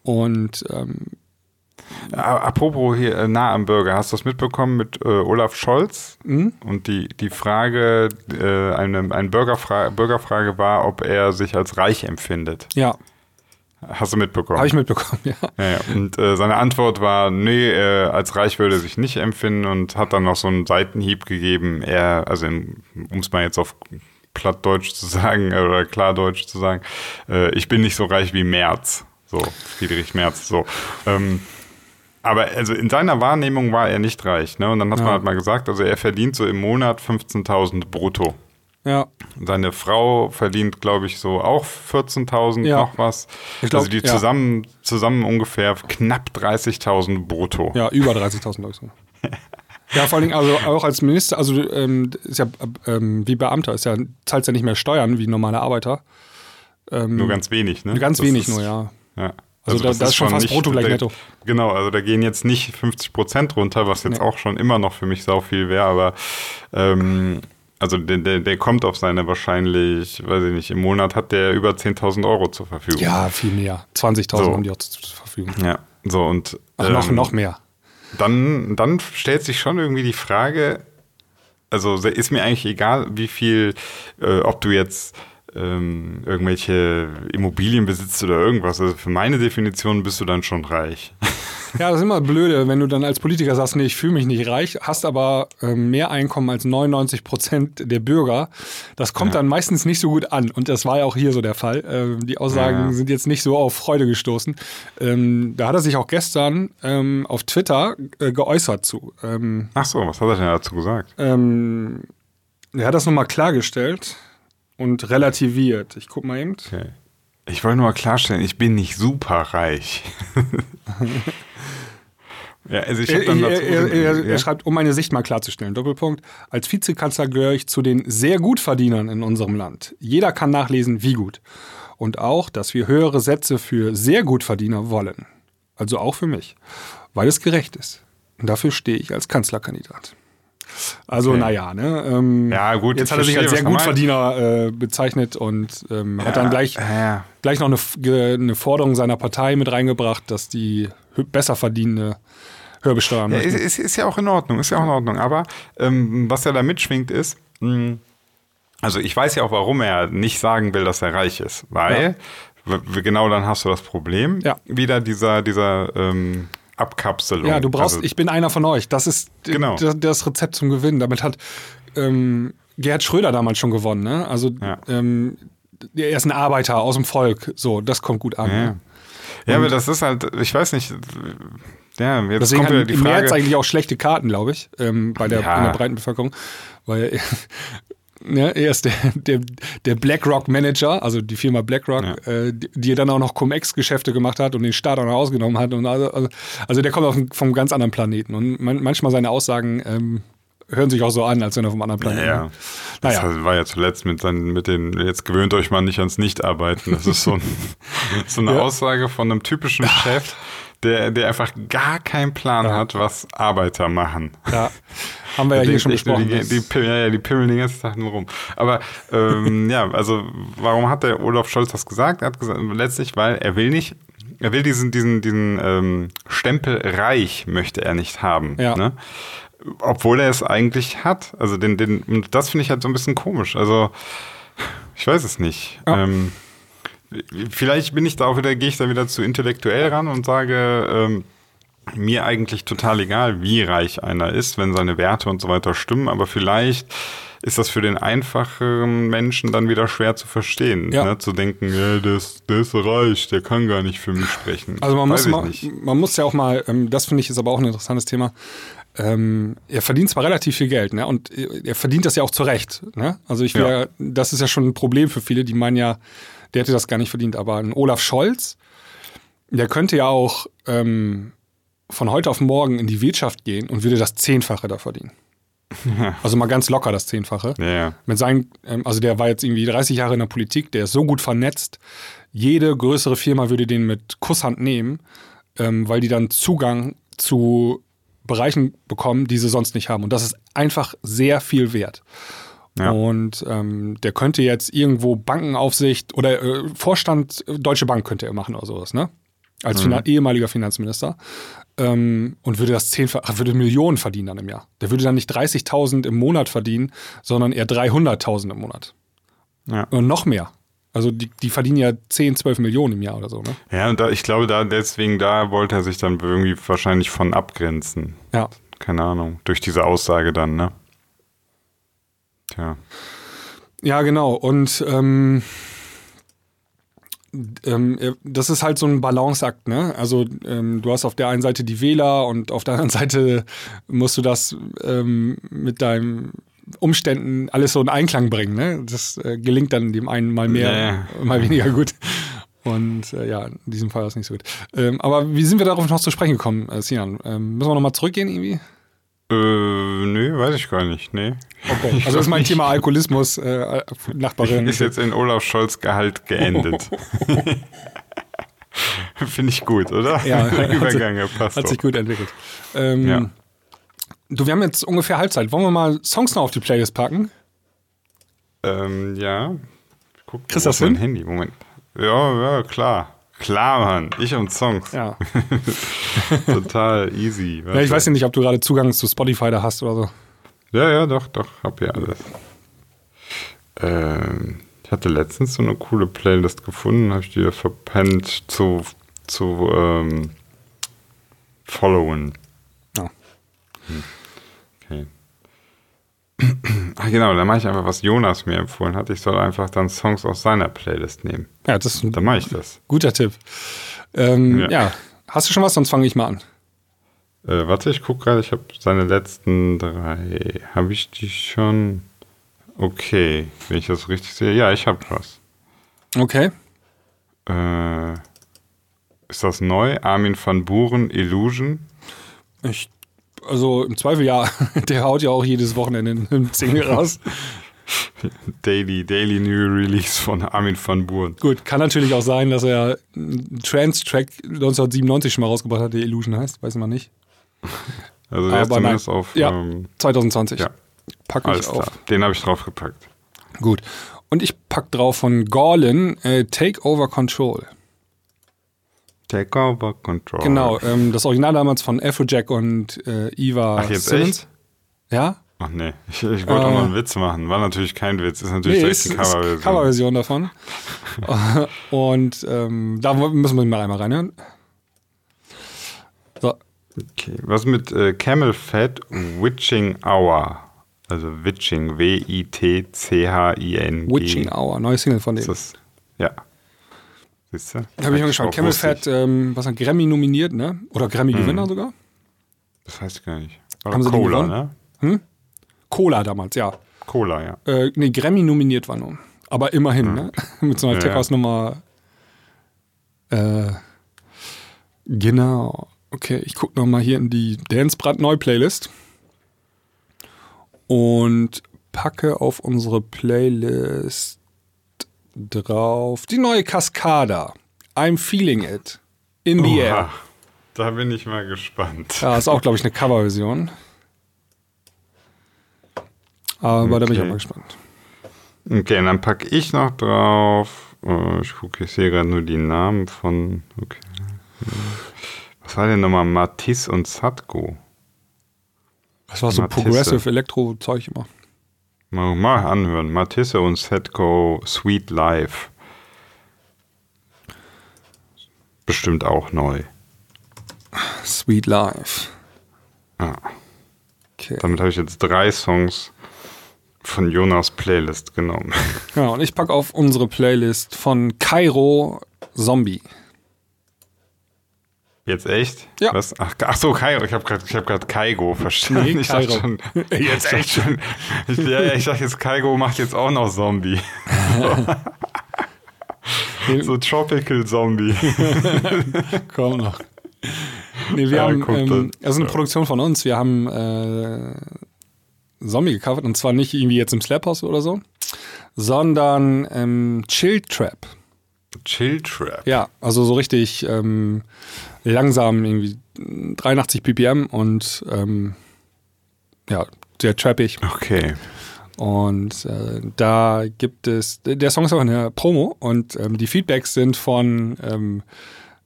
Und ähm, Apropos hier äh, nah am Bürger, hast du das mitbekommen mit äh, Olaf Scholz? Mhm. Und die, die Frage, äh, eine, eine Bürgerfrage, Bürgerfrage war, ob er sich als reich empfindet. Ja. Hast du mitbekommen? Habe ich mitbekommen, ja. ja, ja. Und äh, seine Antwort war, nee, äh, als reich würde er sich nicht empfinden und hat dann noch so einen Seitenhieb gegeben. Er, also um es mal jetzt auf Plattdeutsch zu sagen äh, oder Klardeutsch zu sagen, äh, ich bin nicht so reich wie Merz. So, Friedrich Merz, so. Ähm, aber also in seiner Wahrnehmung war er nicht reich. Ne? Und dann hat Ja. man halt mal gesagt, also er verdient so im Monat 15.000 brutto. Ja. Seine Frau verdient, glaube ich, so auch 14.000 Ja. noch was. Glaub, also die ja. zusammen, zusammen ungefähr knapp 30.000 brutto. Ja, über 30.000 glaube ich so. Ja, vor allen Dingen also auch als Minister, also ähm, ist ja ähm, wie Beamter, ist ja, zahlt ja nicht mehr Steuern wie normale Arbeiter. Ähm, Nur ganz wenig, ne? ganz Das wenig ist- nur, ja. Ja. Also da- das ist schon fast brutto gleich netto. Genau, also da gehen jetzt nicht 50 Prozent runter, was jetzt Nee. auch schon immer noch für mich sau viel wäre, aber ähm, also der, der, der kommt auf seine wahrscheinlich, weiß ich nicht, im Monat hat der über 10.000 Euro zur Verfügung. Ja, viel mehr. 20.000 So. haben die auch zur Verfügung. Ja, so und Ach, noch, ähm, noch mehr. dann, dann stellt sich schon irgendwie die Frage, also ist mir eigentlich egal, wie viel, äh, ob du jetzt ähm, irgendwelche Immobilien besitzt oder irgendwas. Also für meine Definition bist du dann schon reich. Ja, das ist immer blöde, wenn du dann als Politiker sagst, nee, ich fühle mich nicht reich, hast aber ähm, mehr Einkommen als 99 Prozent der Bürger. Das kommt dann meistens nicht so gut an. Und das war ja auch hier so der Fall. Ähm, die Aussagen Ja. sind jetzt nicht so auf Freude gestoßen. Ähm, da hat er sich auch gestern ähm, auf Twitter äh, geäußert zu. Ähm, Ach so, was hat er denn dazu gesagt? ähm, er hat das nochmal klargestellt und relativiert. Ich guck mal eben. Okay. Ich wollte nur mal klarstellen, ich bin nicht super reich. ja, also ich Er, dann er, er, er, ja. er schreibt, um meine Sicht mal klarzustellen, Doppelpunkt, als Vizekanzler gehöre ich zu den sehr Gutverdienern in unserem Land. Jeder kann nachlesen, wie gut. Und auch, dass wir höhere Sätze für sehr Gutverdiener wollen. Also auch für mich. Weil es gerecht ist. Und dafür stehe ich als Kanzlerkandidat. Also, Okay. naja, ne? Ähm, Ja, gut, Jetzt hat er sich als sehr er Gutverdiener äh, bezeichnet und ähm, hat dann gleich, ja. gleich noch eine, eine Forderung seiner Partei mit reingebracht, dass die besser verdienende höher besteuern Ja, ist, ist, ist ja auch in Ordnung, ist ja auch in Ordnung. Aber ähm, was er da mitschwingt ist, mh, also ich weiß ja auch, warum er nicht sagen will, dass er reich ist. Weil, genau dann hast du das Problem, Ja. wieder dieser, dieser ähm, Abkapselung. Ja, du brauchst, Also, ich bin einer von euch. Das ist Genau. das Rezept zum Gewinnen. Damit hat ähm, Gerhard Schröder damals schon gewonnen. Ne? Also Ja. ähm, er ist ein Arbeiter aus dem Volk. So, das kommt gut an. ja. Ne? ja, aber das ist halt, ich weiß nicht, ja, jetzt Deswegen kommt wieder die im März Frage. eigentlich auch schlechte Karten, glaube ich, ähm, bei der, Ja. der breiten Bevölkerung. Weil ne, er ist der, der, der BlackRock-Manager, also die Firma BlackRock, Ja. äh, die, die dann auch noch Cum-Ex-Geschäfte gemacht hat und den Staat auch noch ausgenommen hat. Und also, also, also der kommt auf, vom ganz anderen Planeten. Und man, manchmal seine Aussagen ähm, hören sich auch so an, als wenn er vom anderen Planeten Ja, das Naja. war ja zuletzt mit, seinen, mit den, jetzt gewöhnt euch mal nicht ans Nichtarbeiten. Das ist so, ein, so eine Ja. Aussage von einem typischen Chef, der, der einfach gar keinen Plan hat, was Arbeiter machen. Ja, haben wir ja hier schon besprochen. Die, die, pimmeln- ja, ja, die pimmeln den ganzen Tag nur rum. Aber ähm, ja, also warum hat der Olaf Scholz das gesagt? Er hat gesagt, letztlich, weil er will nicht, er will diesen, diesen, diesen ähm, Stempel reich möchte er nicht haben. Ja. Ne? Obwohl er es eigentlich hat. Also den, den, und das finde ich halt so ein bisschen komisch. Also ich weiß es nicht. Ja. Ähm, vielleicht bin ich da auch wieder, gehe ich da wieder zu intellektuell ran und sage, ähm, mir eigentlich total egal, wie reich einer ist, wenn seine Werte und so weiter stimmen, aber vielleicht ist das für den einfachen Menschen dann wieder schwer zu verstehen, Ja. ne? zu denken, ja, der, ist, der ist reich, der kann gar nicht für mich sprechen. Also man Weiß muss, mal, man muss ja auch mal, ähm, das finde ich ist aber auch ein interessantes Thema. Ähm, er verdient zwar relativ viel Geld, ne? Und er verdient das ja auch zu Recht. Ne? Also ich will Ja. ja. das ist ja schon ein Problem für viele, die meinen ja, der hätte das gar nicht verdient. Aber ein Olaf Scholz, der könnte ja auch ähm, von heute auf morgen in die Wirtschaft gehen und würde das Zehnfache da verdienen. Also mal ganz locker das Zehnfache. Ja, ja. Mit seinen, ähm, also der war jetzt irgendwie 30 Jahre in der Politik, der ist so gut vernetzt. Jede größere Firma würde den mit Kusshand nehmen, ähm, weil die dann Zugang zu Bereichen bekommen, die sie sonst nicht haben. Und das ist einfach sehr viel wert. Ja. Und ähm, der könnte jetzt irgendwo Bankenaufsicht oder äh, Vorstand äh, Deutsche Bank könnte er machen oder sowas, ne? Als Mhm. Finan ehemaliger Finanzminister. Ähm, und würde das zehnfach, ach, würde Millionen verdienen dann im Jahr. Der würde dann nicht 30.000 im Monat verdienen, sondern eher 300.000 im Monat. Ja. Und noch mehr. Also die, die verdienen ja 10, 12 Millionen im Jahr oder so, ne? Ja, und da, ich glaube, da deswegen, da wollte er sich dann irgendwie wahrscheinlich von abgrenzen. Ja. Keine Ahnung, durch diese Aussage dann, ne? Tja. Ja, genau. Und ähm, ähm, äh, das ist halt so ein Balanceakt, ne? Also ähm, du hast auf der einen Seite die Wähler und auf der anderen Seite musst du das ähm, mit deinen Umständen alles so in Einklang bringen, ne? Das äh, gelingt dann dem einen mal mehr, Nee. mal weniger gut. Und äh, ja, in diesem Fall war es nicht so gut. Ähm, aber wie sind wir darauf noch zu sprechen gekommen, äh, Sinan? Ähm, müssen wir nochmal zurückgehen irgendwie? Äh, nee, weiß ich gar nicht. Nee. Okay. Also das ist mein Thema Alkoholismus, äh, Nachbarin. Ist jetzt in Olaf Scholz Gehalt geendet. Finde ich gut, oder? Ja, hat sich- Übergange passt Hat sich gut entwickelt. Ähm, Ja. Du, wir haben jetzt ungefähr Halbzeit. Wollen wir mal Songs noch auf die Playlist packen? Ähm, ja. Ich guck, Kriegst wo das ist mein hin? Handy, Moment. Ja, ja, klar. Klar, Mann. Ich und Songs. Ja. Total easy. ja ich weiß ja nicht, ob du gerade Zugang zu Spotify da hast oder so. Ja, ja, doch, doch, hab hier alles. Ähm, ich hatte letztens so eine coole Playlist gefunden, habe ich die verpennt zu, zu ähm, followen. Ja. Okay. Ach genau, dann mache ich einfach, was Jonas mir empfohlen hat. Ich soll einfach dann Songs aus seiner Playlist nehmen. Ja, das ist ein Dann mache ich das. guter Tipp. Ähm, ja. Ja. Hast du schon was? Sonst fange ich mal an. Äh, warte, ich gucke gerade, ich habe seine letzten drei. Habe ich die schon? Okay, wenn ich das richtig sehe. Ja, ich habe was. Okay. Äh, ist das neu? Armin van Buren, Illusion. Ich, also im Zweifel ja. Der haut ja auch jedes Wochenende einen Single raus. Daily, Daily New Release von Armin van Buren. Gut, kann natürlich auch sein, dass er einen Trance-Track 1997 schon mal rausgebracht hat, der Illusion heißt. Weiß man nicht. Also der ist Aber nein. zumindest auf. Ja. Ähm, 2020. ja, Pack ich alles auf. klar. Den habe ich draufgepackt. Gut. Und ich pack drauf von Gorlin äh, Take Over Control. Take over control. Genau, ähm, das Original damals von Afrojack und äh, Eva Ach, jetzt Simmons. echt? Ja? Ach nee, ich, ich wollte auch Äh. noch einen Witz machen. War natürlich kein Witz. Ist natürlich Nee, ist, die ist Coverversion. Coverversion davon. und ähm, da müssen wir mal einmal reinhören. So, Okay. Was mit äh, Camel Fat Witching Hour? Also Witching, W-I-T-C-H-I-N-G. Witching Hour, neue Single von Ist denen. das, ja. Siehst du? Da habe ich mal geschaut. Camel Fat, ähm, was hat Grammy nominiert, ne? Oder Grammy-Gewinner sogar? Das weiß ich gar nicht. War Haben sie den Cola, gewonnen? ne? Cola damals, ja. Cola, ja. Äh, nee, Grammy nominiert war nur. Aber immerhin, ne? Mit so einer Ja, Tech ja. House Nummer. Äh, genau. Okay, ich gucke nochmal hier in die Dance Brand Neu Playlist. Und packe auf unsere Playlist drauf die neue Cascada. I'm feeling it. In the air. Oha, Da bin ich mal gespannt. Ja, ist auch, glaube ich, eine Coverversion. Aber da bin ich auch Okay. mal gespannt. Okay, und dann packe ich noch drauf. äh, Ich gucke, ich sehe gerade nur die Namen von. Okay. Was war denn nochmal Matisse und Satko? Das war so Matisse. Progressive Elektro-Zeug immer. Mal, mal anhören. Matisse und Satko Sweet Life. Bestimmt auch neu. Sweet Life. Ja. Okay. Damit habe ich jetzt drei Songs von Jonas Playlist genommen. Ja, und ich packe auf unsere Playlist von Kairo Zombie. Jetzt echt? Ja. Was? Ach, ach so, Kairo. Ich habe gerade hab grad Kaigo verstanden. Nee, ich dachte schon. Jetzt dachte schon. Ich, ja, ja, ich dachte jetzt, Kaigo macht jetzt auch noch Zombie. so Tropical Zombie. Komm noch. Nee, wir Ja, haben, ähm, ist eine ja. Produktion von uns. Wir haben äh, Zombie gecovert und zwar nicht irgendwie jetzt im Slap House oder so, sondern ähm, Chill Trap. Chill Trap. Ja, also so richtig ähm, langsam, irgendwie 83 ppm und ähm, ja, sehr trappig. Okay. Und äh, da gibt es, der Song ist auch in der Promo und ähm, die Feedbacks sind von ähm,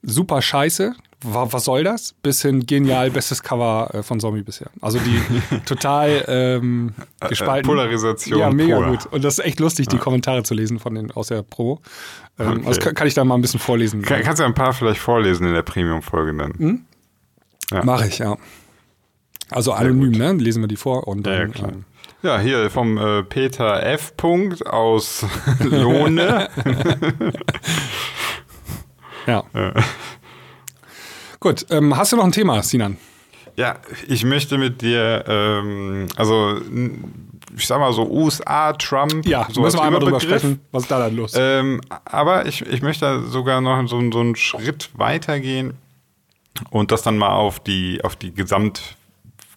super scheiße, was soll das, bis hin genial, bestes Cover äh, von Zombie bisher. Also die total ähm, gespalten. Polarisation Ja, mega pur. gut. Und das ist echt lustig, die Kommentare zu lesen von den aus der Promo. Ähm, Okay. Das kann, kann ich da mal ein bisschen vorlesen. Kann, kannst du ein paar vielleicht vorlesen in der Premium-Folge dann? Hm? ja. Mache ich, ja. Also anonym, ne? Lesen wir die vor und Ja, dann. ja, klar. ähm, Ja, hier vom äh, Peter F. Punkt aus Lohne. Ja. Gut, ähm, hast du noch ein Thema, Sinan? Ja, ich möchte mit dir, ähm, also ich sag mal so USA, Trump. Ja, so müssen wir einmal drüber sprechen. Was ist da dann los? Ähm, aber ich, ich möchte sogar noch so, so einen Schritt weitergehen und das dann mal auf die, auf die gesamt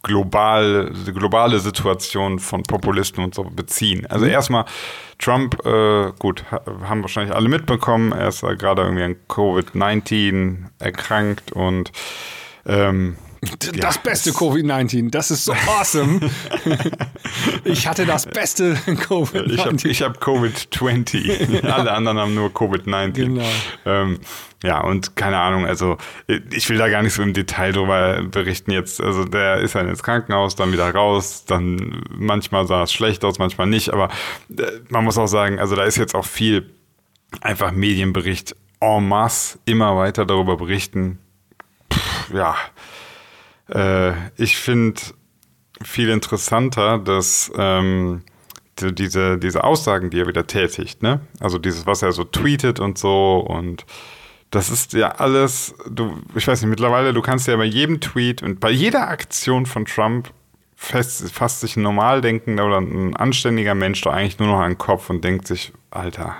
global, globale Situation von Populisten und so beziehen. Also erstmal Trump, äh, gut, ha- haben wahrscheinlich alle mitbekommen, er ist gerade irgendwie an Covid-19 erkrankt und ähm, das ja, beste Covid-19, das ist so awesome. ich hatte das beste Covid-19. Ich habe hab Covid-20. Alle anderen haben nur Covid-19. Genau. Ähm, ja, und keine Ahnung, also ich will da gar nicht so im Detail drüber berichten jetzt. Also der ist halt ins Krankenhaus, dann wieder raus, dann manchmal sah es schlecht aus, manchmal nicht, aber äh, man muss auch sagen, also da ist jetzt auch viel einfach Medienbericht en masse, immer weiter darüber berichten. Pff, ja, äh, ich finde viel interessanter, dass ähm, die- diese, diese Aussagen, die er wieder tätigt, ne? Also dieses, was er so tweetet und so und das ist ja alles, du, ich weiß nicht, mittlerweile, du kannst ja bei jedem Tweet und bei jeder Aktion von Trump fest, fasst sich ein Normaldenkender oder ein anständiger Mensch doch eigentlich nur noch an den Kopf und denkt sich, Alter,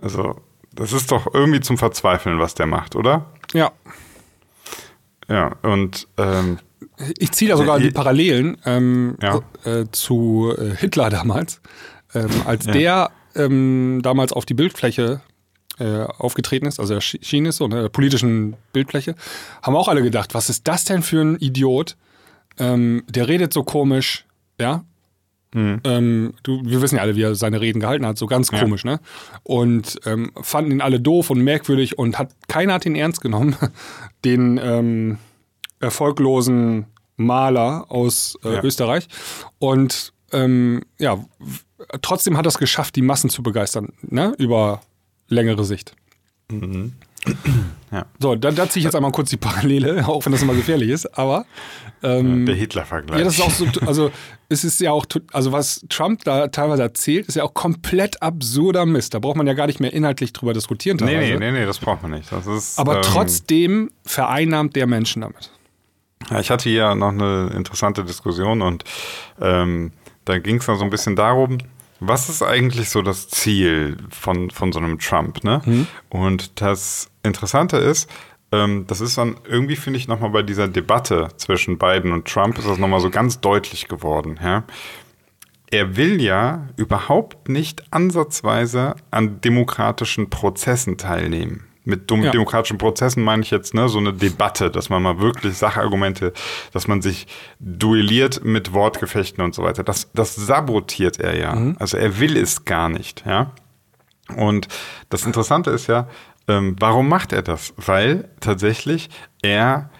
also das ist doch irgendwie zum Verzweifeln, was der macht, oder? Ja, Ja, und ähm, ich ziehe da sogar Ja, die Parallelen ähm, Ja. äh, zu äh, Hitler damals. Ähm, als der ähm, damals auf die Bildfläche äh, aufgetreten ist, also erschienen ist, so einer politischen Bildfläche, haben auch alle gedacht, was ist das denn für ein Idiot? Ähm, der redet so komisch, ja. Ähm, du, wir wissen ja alle, wie er seine Reden gehalten hat, so ganz komisch, ne? Und ähm, fanden ihn alle doof und merkwürdig und hat keiner hat ihn ernst genommen, den ähm, erfolglosen Maler aus äh, Ja. Österreich. Und ähm, ja, trotzdem hat er es geschafft, die Massen zu begeistern, ne? Über längere Sicht. Ja. So, da, da ziehe ich jetzt einmal kurz die Parallele, auch wenn das immer gefährlich ist, aber ähm, der Hitler-Vergleich. ja, das ist auch so, also es ist ja auch, also was Trump da teilweise erzählt, ist ja auch komplett absurder Mist. Da braucht man ja gar nicht mehr inhaltlich drüber diskutieren. Nee, nee, nee, nee, das braucht man nicht. Das ist, Aber ähm, trotzdem vereinnahmt der Menschen damit. Ja, ich hatte hier noch eine interessante Diskussion und ähm, da ging es dann so ein bisschen darum, was ist eigentlich so das Ziel von, von so einem Trump, ne? Und das Interessante ist, ähm, das ist dann irgendwie, finde ich, nochmal bei dieser Debatte zwischen Biden und Trump ist das nochmal so ganz deutlich geworden, ja? er will ja überhaupt nicht ansatzweise an demokratischen Prozessen teilnehmen. Mit Ja. demokratischen Prozessen meine ich jetzt ne, so eine Debatte, dass man mal wirklich Sachargumente, dass man sich duelliert mit Wortgefechten und so weiter. Das, das sabotiert er ja. Also er will es gar nicht, ja. Und das Interessante ist ja, ähm, warum macht er das? Weil tatsächlich er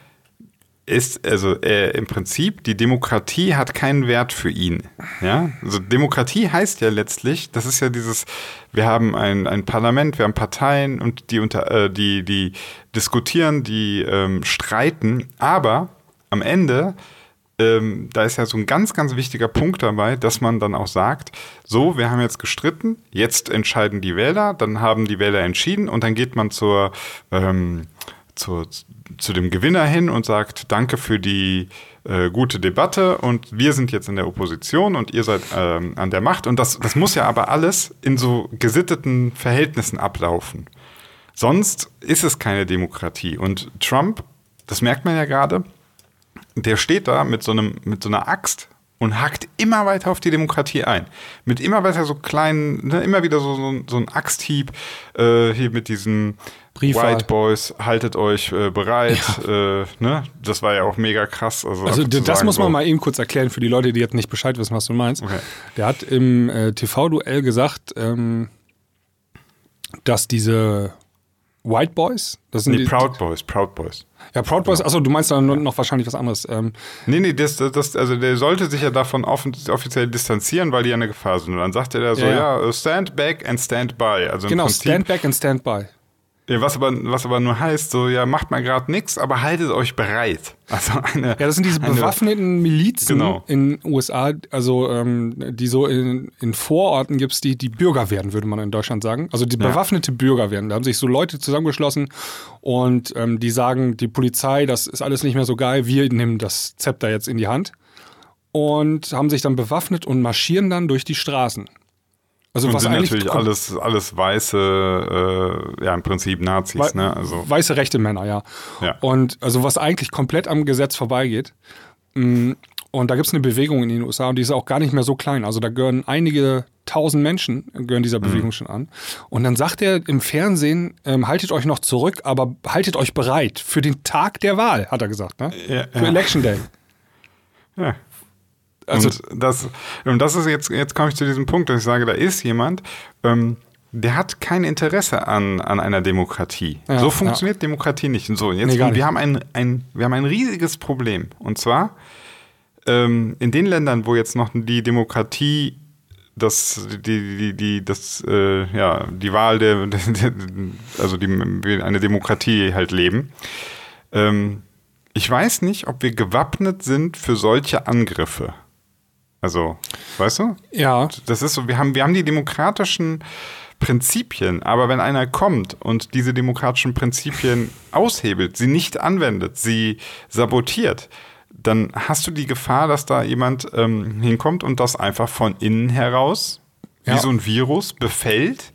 ist, also er, im Prinzip, die Demokratie hat keinen Wert für ihn. Ja? Also Demokratie heißt ja letztlich, das ist ja dieses, wir haben ein, ein Parlament, wir haben Parteien und die unter, äh, die, die diskutieren, die ähm, streiten, aber am Ende ähm, da ist ja so ein ganz, ganz wichtiger Punkt dabei, dass man dann auch sagt, so, wir haben jetzt gestritten, jetzt entscheiden die Wähler, dann haben die Wähler entschieden und dann geht man zur, ähm, zur, zu dem Gewinner hin und sagt, danke für die äh, gute Debatte und wir sind jetzt in der Opposition und ihr seid ähm, an der Macht und das, das muss ja aber alles in so gesitteten Verhältnissen ablaufen. Sonst ist es keine Demokratie und Trump, das merkt man ja gerade, der steht da mit so, einem, mit so einer Axt und hackt immer weiter auf die Demokratie ein. Mit immer weiter so kleinen, ne, immer wieder so, so, so ein Axthieb, äh, hier mit diesen Briefwahl. White Boys, haltet euch äh, bereit. Äh, ne? Das war ja auch mega krass. Also, Also das sagen, muss man so, mal eben kurz erklären für die Leute, die jetzt nicht Bescheid wissen, was du meinst. Okay. Der hat im äh, TV-Duell gesagt, ähm, dass diese White Boys, das sind Nee, die, Proud Boys, Proud Boys. ja Proud Boys. Achso, du meinst dann noch wahrscheinlich was anderes. Ähm, Nee, nee, das, das, also der sollte sich ja davon offen, offiziell distanzieren, weil die ja eine Gefahr sind. Und dann sagt er da so, Ja, ja, stand back and stand by. Also genau, Prinzip, Stand Back and Stand By. Ja, was aber, was aber nur heißt, so, ja, macht mal gerade nichts, aber haltet euch bereit. Also eine, Ja, das sind diese eine- bewaffneten Milizen Genau. in den USA, also ähm, die so in, in Vororten gibt es, die, die Bürger werden, würde man in Deutschland sagen. Also die Ja. bewaffnete Bürger werden. Da haben sich so Leute zusammengeschlossen und ähm, die sagen, die Polizei, das ist alles nicht mehr so geil, wir nehmen das Zepter jetzt in die Hand. Und haben sich dann bewaffnet und marschieren dann durch die Straßen. Also Und was sind natürlich alles, alles weiße, äh, ja, im Prinzip Nazis, Wei- ne? Also, Weiße rechte Männer, ja. Ja. Und also was eigentlich komplett am Gesetz vorbeigeht. Mm, Und da gibt es eine Bewegung in den USA und die ist auch gar nicht mehr so klein. Also da gehören einige tausend Menschen, gehören dieser Bewegung schon an. Und dann sagt er im Fernsehen, ähm, haltet euch noch zurück, aber haltet euch bereit für den Tag der Wahl, hat er gesagt, ne? Ja, Für ja. Election Day. ja. Also und das, und das ist jetzt, jetzt komme ich zu diesem Punkt, dass ich sage, da ist jemand, ähm, der hat kein Interesse an, an einer Demokratie. Ja, so funktioniert Demokratie nicht. Und so, und jetzt, Nee, wir haben ein, ein, wir haben ein riesiges Problem. Und zwar ähm, in den Ländern, wo jetzt noch die Demokratie das, die, die, die, das, äh, ja, die Wahl der, der also die, eine Demokratie halt leben. Ähm, ich weiß nicht, ob wir gewappnet sind für solche Angriffe. Also, weißt du? ja, Das ist so, wir haben, wir haben die demokratischen Prinzipien, aber wenn einer kommt und diese demokratischen Prinzipien aushebelt, sie nicht anwendet, sie sabotiert, dann hast du die Gefahr, dass da jemand ähm, hinkommt und das einfach von innen heraus, Ja. wie so ein Virus, befällt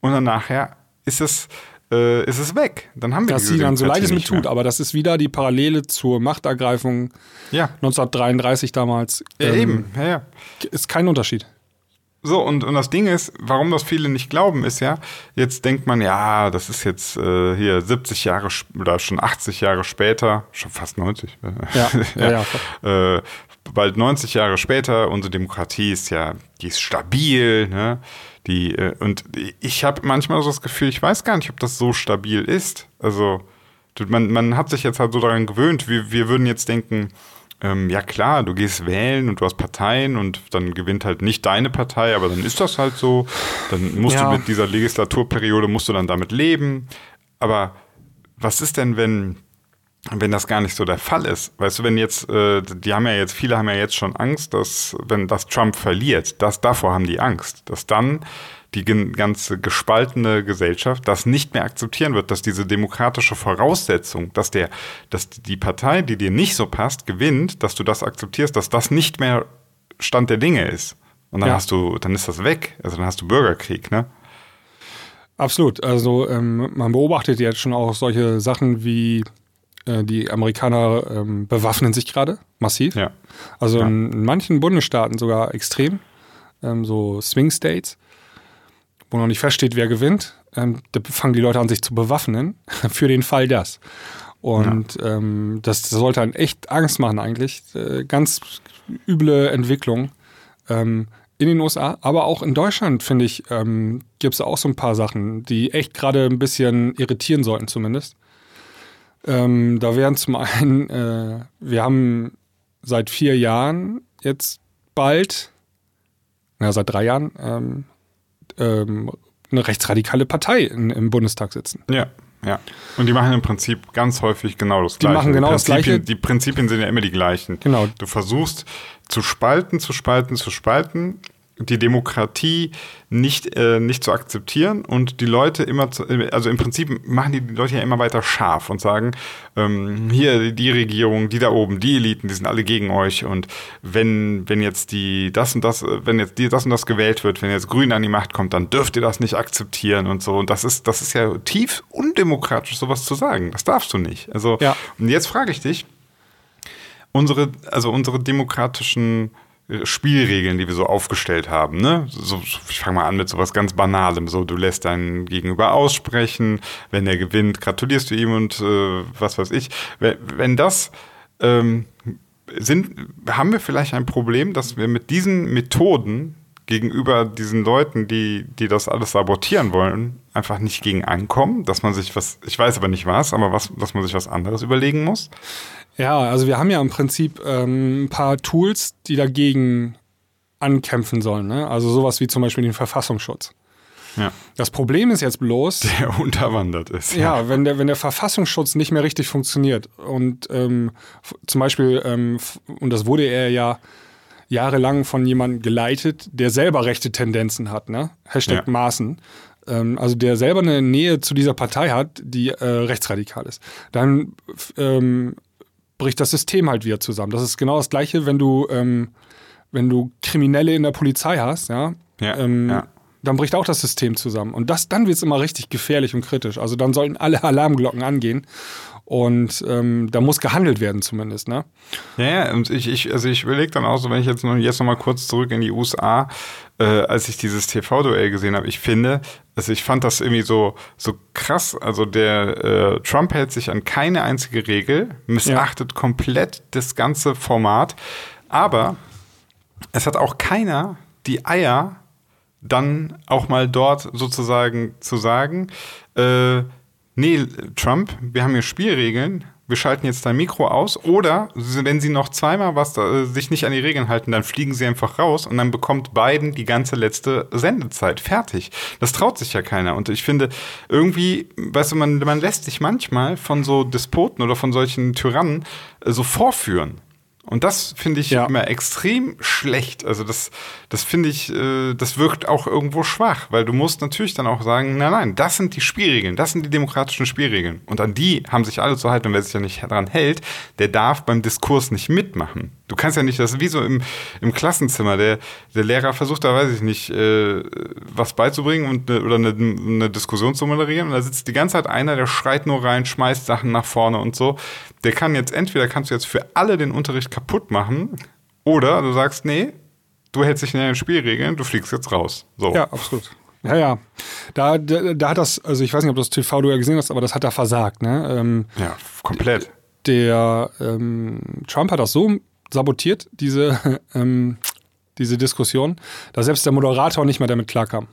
und dann nachher ist es, äh, ist es weg. Dann haben wir dass sie dann so leid es mir mehr. tut, aber das ist wieder die Parallele zur Machtergreifung Ja, 1933 damals. ja Ähm, eben, ja, ja. Ist kein Unterschied. So, und, und das Ding ist, warum das viele nicht glauben, ist ja, jetzt denkt man, ja, das ist jetzt äh, hier 70 Jahre oder schon 80 Jahre später, schon fast 90. Ja, ja, ja. äh, bald 90 Jahre später, unsere Demokratie ist ja, die ist stabil, ne? Die, äh, und ich habe manchmal so das Gefühl, ich weiß gar nicht, ob das so stabil ist. Also, man, man hat sich jetzt halt so daran gewöhnt, wir, wir würden jetzt denken, ähm, ja klar, du gehst wählen und du hast Parteien und dann gewinnt halt nicht deine Partei, aber dann ist das halt so. Dann musst Ja. du mit dieser Legislaturperiode, musst du dann damit leben. Aber was ist denn, wenn, wenn das gar nicht so der Fall ist? Weißt du, wenn jetzt, äh, die haben ja jetzt, viele haben ja jetzt schon Angst, dass, wenn das Trump verliert, das, davor haben die Angst, dass dann die ganze gespaltene Gesellschaft das nicht mehr akzeptieren wird, dass diese demokratische Voraussetzung, dass der, dass die Partei, die dir nicht so passt, gewinnt, dass du das akzeptierst, dass das nicht mehr Stand der Dinge ist. Und dann Ja. hast du, dann ist das weg. Also dann hast du Bürgerkrieg, ne? Absolut. Also ähm, man beobachtet jetzt schon auch solche Sachen wie die Amerikaner ähm, bewaffnen sich gerade massiv. Ja. Also Ja. in, in manchen Bundesstaaten sogar extrem, ähm, so Swing States, wo noch nicht feststeht, wer gewinnt. Ähm, da fangen die Leute an, sich zu bewaffnen für den Fall das. Und ähm, das sollte dann echt Angst machen eigentlich. Äh, ganz üble Entwicklung. Ähm, in den USA, aber auch in Deutschland, finde ich, ähm, gibt es auch so ein paar Sachen, die echt gerade ein bisschen irritieren sollten, zumindest. Ähm, da wären zum einen, äh, wir haben seit vier Jahren jetzt bald, na, seit drei Jahren, ähm, ähm, eine rechtsradikale Partei in, im Bundestag sitzen. Ja, ja. Und die machen im Prinzip ganz häufig genau das Die Gleiche. machen genau das Gleiche. Die Prinzipien sind ja immer die gleichen. Genau. Du versuchst zu spalten, zu spalten, zu spalten, die Demokratie nicht, äh, nicht zu akzeptieren und die Leute immer, zu, also im Prinzip machen die, die Leute ja immer weiter scharf und sagen, ähm, hier die Regierung, die da oben, die Eliten, die sind alle gegen euch und wenn, wenn jetzt die, das und das, wenn jetzt die, das und das gewählt wird, wenn jetzt Grün an die Macht kommt, dann dürft ihr das nicht akzeptieren und so und das ist, das ist ja tief undemokratisch, sowas zu sagen. Das darfst du nicht. Also, Ja. und jetzt frage ich dich, unsere, also unsere demokratischen äh, Spielregeln, die wir so aufgestellt haben, ne? So- ich fange mal an mit sowas ganz Banalem. So, du lässt deinen Gegenüber aussprechen, wenn er gewinnt, gratulierst du ihm und äh, was weiß ich. Wenn, wenn das ähm, sind, haben wir vielleicht ein Problem, dass wir mit diesen Methoden gegenüber diesen Leuten, die, die das alles sabotieren wollen, einfach nicht gegen ankommen, dass man sich was, ich weiß aber nicht was, aber was, dass man sich was anderes überlegen muss. Ja, also wir haben ja im Prinzip ähm, ein paar Tools, die dagegen ankämpfen sollen. Ne? Also sowas wie zum Beispiel den Verfassungsschutz. Ja. Das Problem ist jetzt bloß, Der unterwandert ist. ja, wenn der, wenn der Verfassungsschutz nicht mehr richtig funktioniert und ähm, zum Beispiel, ähm, und das wurde er ja jahrelang von jemandem geleitet, der selber rechte Tendenzen hat, ne? Hashtag Ja. Maßen. Ähm, also der selber eine Nähe zu dieser Partei hat, die äh, rechtsradikal ist. Dann ähm, bricht das System halt wieder zusammen. Das ist genau das Gleiche, wenn du, ähm, wenn du Kriminelle in der Polizei hast, ja, Ja, ähm, ja. dann bricht auch das System zusammen. Und das, dann wird es immer richtig gefährlich und kritisch. Also dann sollten alle Alarmglocken angehen. Und ähm, da muss gehandelt werden zumindest, ne? Ja, ja, und ich, ich, also ich überlege dann auch so, wenn ich jetzt noch, jetzt noch mal kurz zurück in die USA, äh, als ich dieses TV-Duell gesehen habe, ich finde, also ich fand das irgendwie so, so krass, also der äh, Trump hält sich an keine einzige Regel, missachtet komplett das ganze Format, aber es hat auch keiner die Eier, dann auch mal dort sozusagen zu sagen, äh, nee, Trump, wir haben hier Spielregeln, wir schalten jetzt dein Mikro aus oder wenn sie noch zweimal was äh, sich nicht an die Regeln halten, dann fliegen sie einfach raus und dann bekommt Biden die ganze letzte Sendezeit. Fertig. Das traut sich ja keiner. Und ich finde, irgendwie, weißt du, man, man lässt sich manchmal von so Despoten oder von solchen Tyrannen äh, so vorführen. Und das finde ich Ja. immer extrem schlecht. Also das, das finde ich, äh, das wirkt auch irgendwo schwach, weil du musst natürlich dann auch sagen, nein, nein, das sind die Spielregeln, das sind die demokratischen Spielregeln. Und an die haben sich alle zu halten. Und wer sich ja nicht daran hält, der darf beim Diskurs nicht mitmachen. Du kannst ja nicht, das ist wie so im, im Klassenzimmer, der, der Lehrer versucht da, weiß ich nicht, äh, was beizubringen und, ne- oder eine, eine Diskussion zu moderieren. Und da sitzt die ganze Zeit einer, der schreit nur rein, schmeißt Sachen nach vorne und so. Der kann jetzt, entweder kannst du jetzt für alle den Unterricht kaputt machen, oder du sagst, nee, du hältst dich in den Spielregeln, du fliegst jetzt raus. So. Ja, absolut. Ja, ja. Da, da, da hat das, also ich weiß nicht, ob du das TV-Duell gesehen hast, aber das hat er versagt, ne? Ähm, ja komplett. der ähm, Trump hat das so sabotiert, diese, ähm, diese Diskussion, dass selbst der Moderator nicht mehr damit klarkam.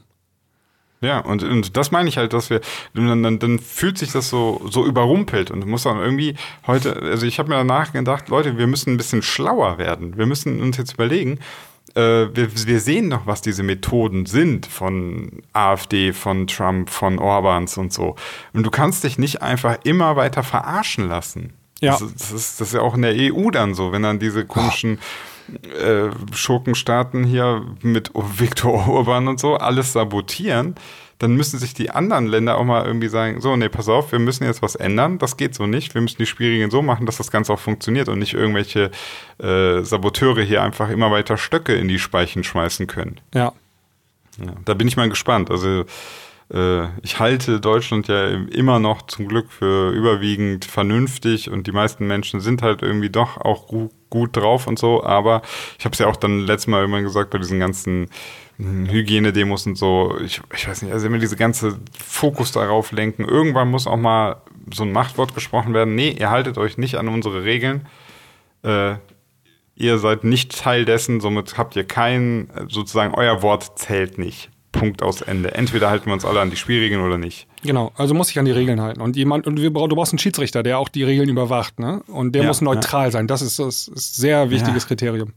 Ja, und, und das meine ich halt, dass wir, dann, dann, dann fühlt sich das so, so überrumpelt und du musst dann irgendwie heute, also ich habe mir danach gedacht, Leute, wir müssen ein bisschen schlauer werden. Wir müssen uns jetzt überlegen, äh, wir, wir sehen doch, was diese Methoden sind von AfD, von Trump, von Orbans und so. Und du kannst dich nicht einfach immer weiter verarschen lassen. Ja. Das, ist- das, ist, das ist ja auch in der EU dann so, wenn dann diese komischen äh, Schurkenstaaten hier mit Viktor Orban und so alles sabotieren, dann müssen sich die anderen Länder auch mal irgendwie sagen, so, nee, pass auf, wir müssen jetzt was ändern, das geht so nicht, wir müssen die Spielregeln so machen, dass das Ganze auch funktioniert und nicht irgendwelche äh, Saboteure hier einfach immer weiter Stöcke in die Speichen schmeißen können. Ja. Ja, da bin ich mal gespannt. Also ich halte Deutschland ja immer noch zum Glück für überwiegend vernünftig und die meisten Menschen sind halt irgendwie doch auch gu gut drauf und so. Aber ich habe es ja auch dann letztes Mal immer gesagt bei diesen ganzen hm, Hygienedemos und so. Ich, ich weiß nicht, also immer diese ganze Fokus darauf lenken. Irgendwann muss auch mal so ein Machtwort gesprochen werden. Nee, ihr haltet euch nicht an unsere Regeln. Äh, ihr seid nicht Teil dessen, somit habt ihr kein, äh, sozusagen, euer Wort zählt nicht. Punkt aus Ende. Entweder halten wir uns alle an die Spielregeln oder nicht. Genau, also muss sich an die Regeln halten. Und jemand, und wir, brauchen- du brauchst einen Schiedsrichter, der auch die Regeln überwacht, ne? Und der Ja, muss neutral sein. Das ist das ist ein sehr wichtiges Ja. Kriterium.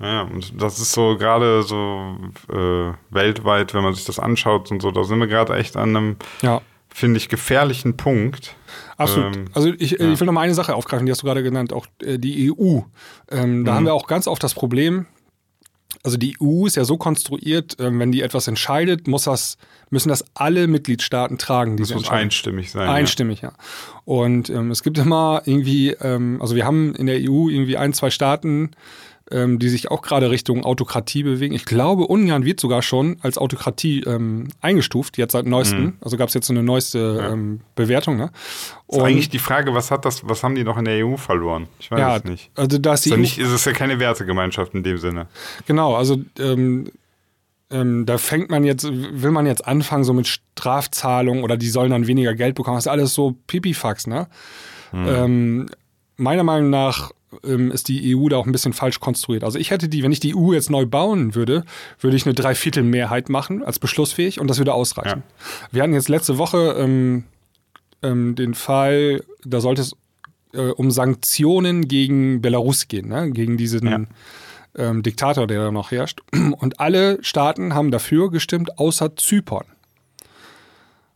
Ja, und das ist so gerade so äh, weltweit, wenn man sich das anschaut und so, da sind wir gerade echt an einem, Ja. finde ich, gefährlichen Punkt. Absolut. Ähm, also ich, ja. ich will noch mal eine Sache aufgreifen, die hast du gerade genannt, auch äh, die EU. Ähm, Mhm. da haben wir auch ganz oft das Problem, also die EU ist ja so konstruiert, ähm, wenn die etwas entscheidet, muss das, müssen das alle Mitgliedstaaten tragen. Das diese muss einstimmig sein. Einstimmig, ja. Und ähm, es gibt immer irgendwie, ähm, also wir haben in der EU irgendwie ein, zwei Staaten, ähm, die sich auch gerade Richtung Autokratie bewegen. Ich glaube, Ungarn wird sogar schon als Autokratie ähm, eingestuft, jetzt seit neuestem. Also gab es jetzt so eine neueste ähm, Bewertung. Ne? Mhm. Ist eigentlich die Frage, was hat das, was haben die noch in der EU verloren? Ich weiß ja, es nicht. also da ist die Ist, ja EU, nicht. ist es ja keine Wertegemeinschaft in dem Sinne. genau, also ähm, ähm, da fängt man jetzt, will man jetzt anfangen so mit Strafzahlungen oder die sollen dann weniger Geld bekommen. Das ist alles so Pipifax, ne? Ähm, meiner Meinung nach ähm, ist die EU da auch ein bisschen falsch konstruiert. Also ich hätte die, wenn ich die EU jetzt neu bauen würde, würde ich eine Dreiviertelmehrheit machen als beschlussfähig und das würde ausreichen. Wir hatten jetzt letzte Woche ähm, ähm, den Fall, da sollte es äh, um Sanktionen gegen Belarus gehen, ne? gegen diesen Ja. ähm, Diktator, der da noch herrscht. Und alle Staaten haben dafür gestimmt, außer Zypern.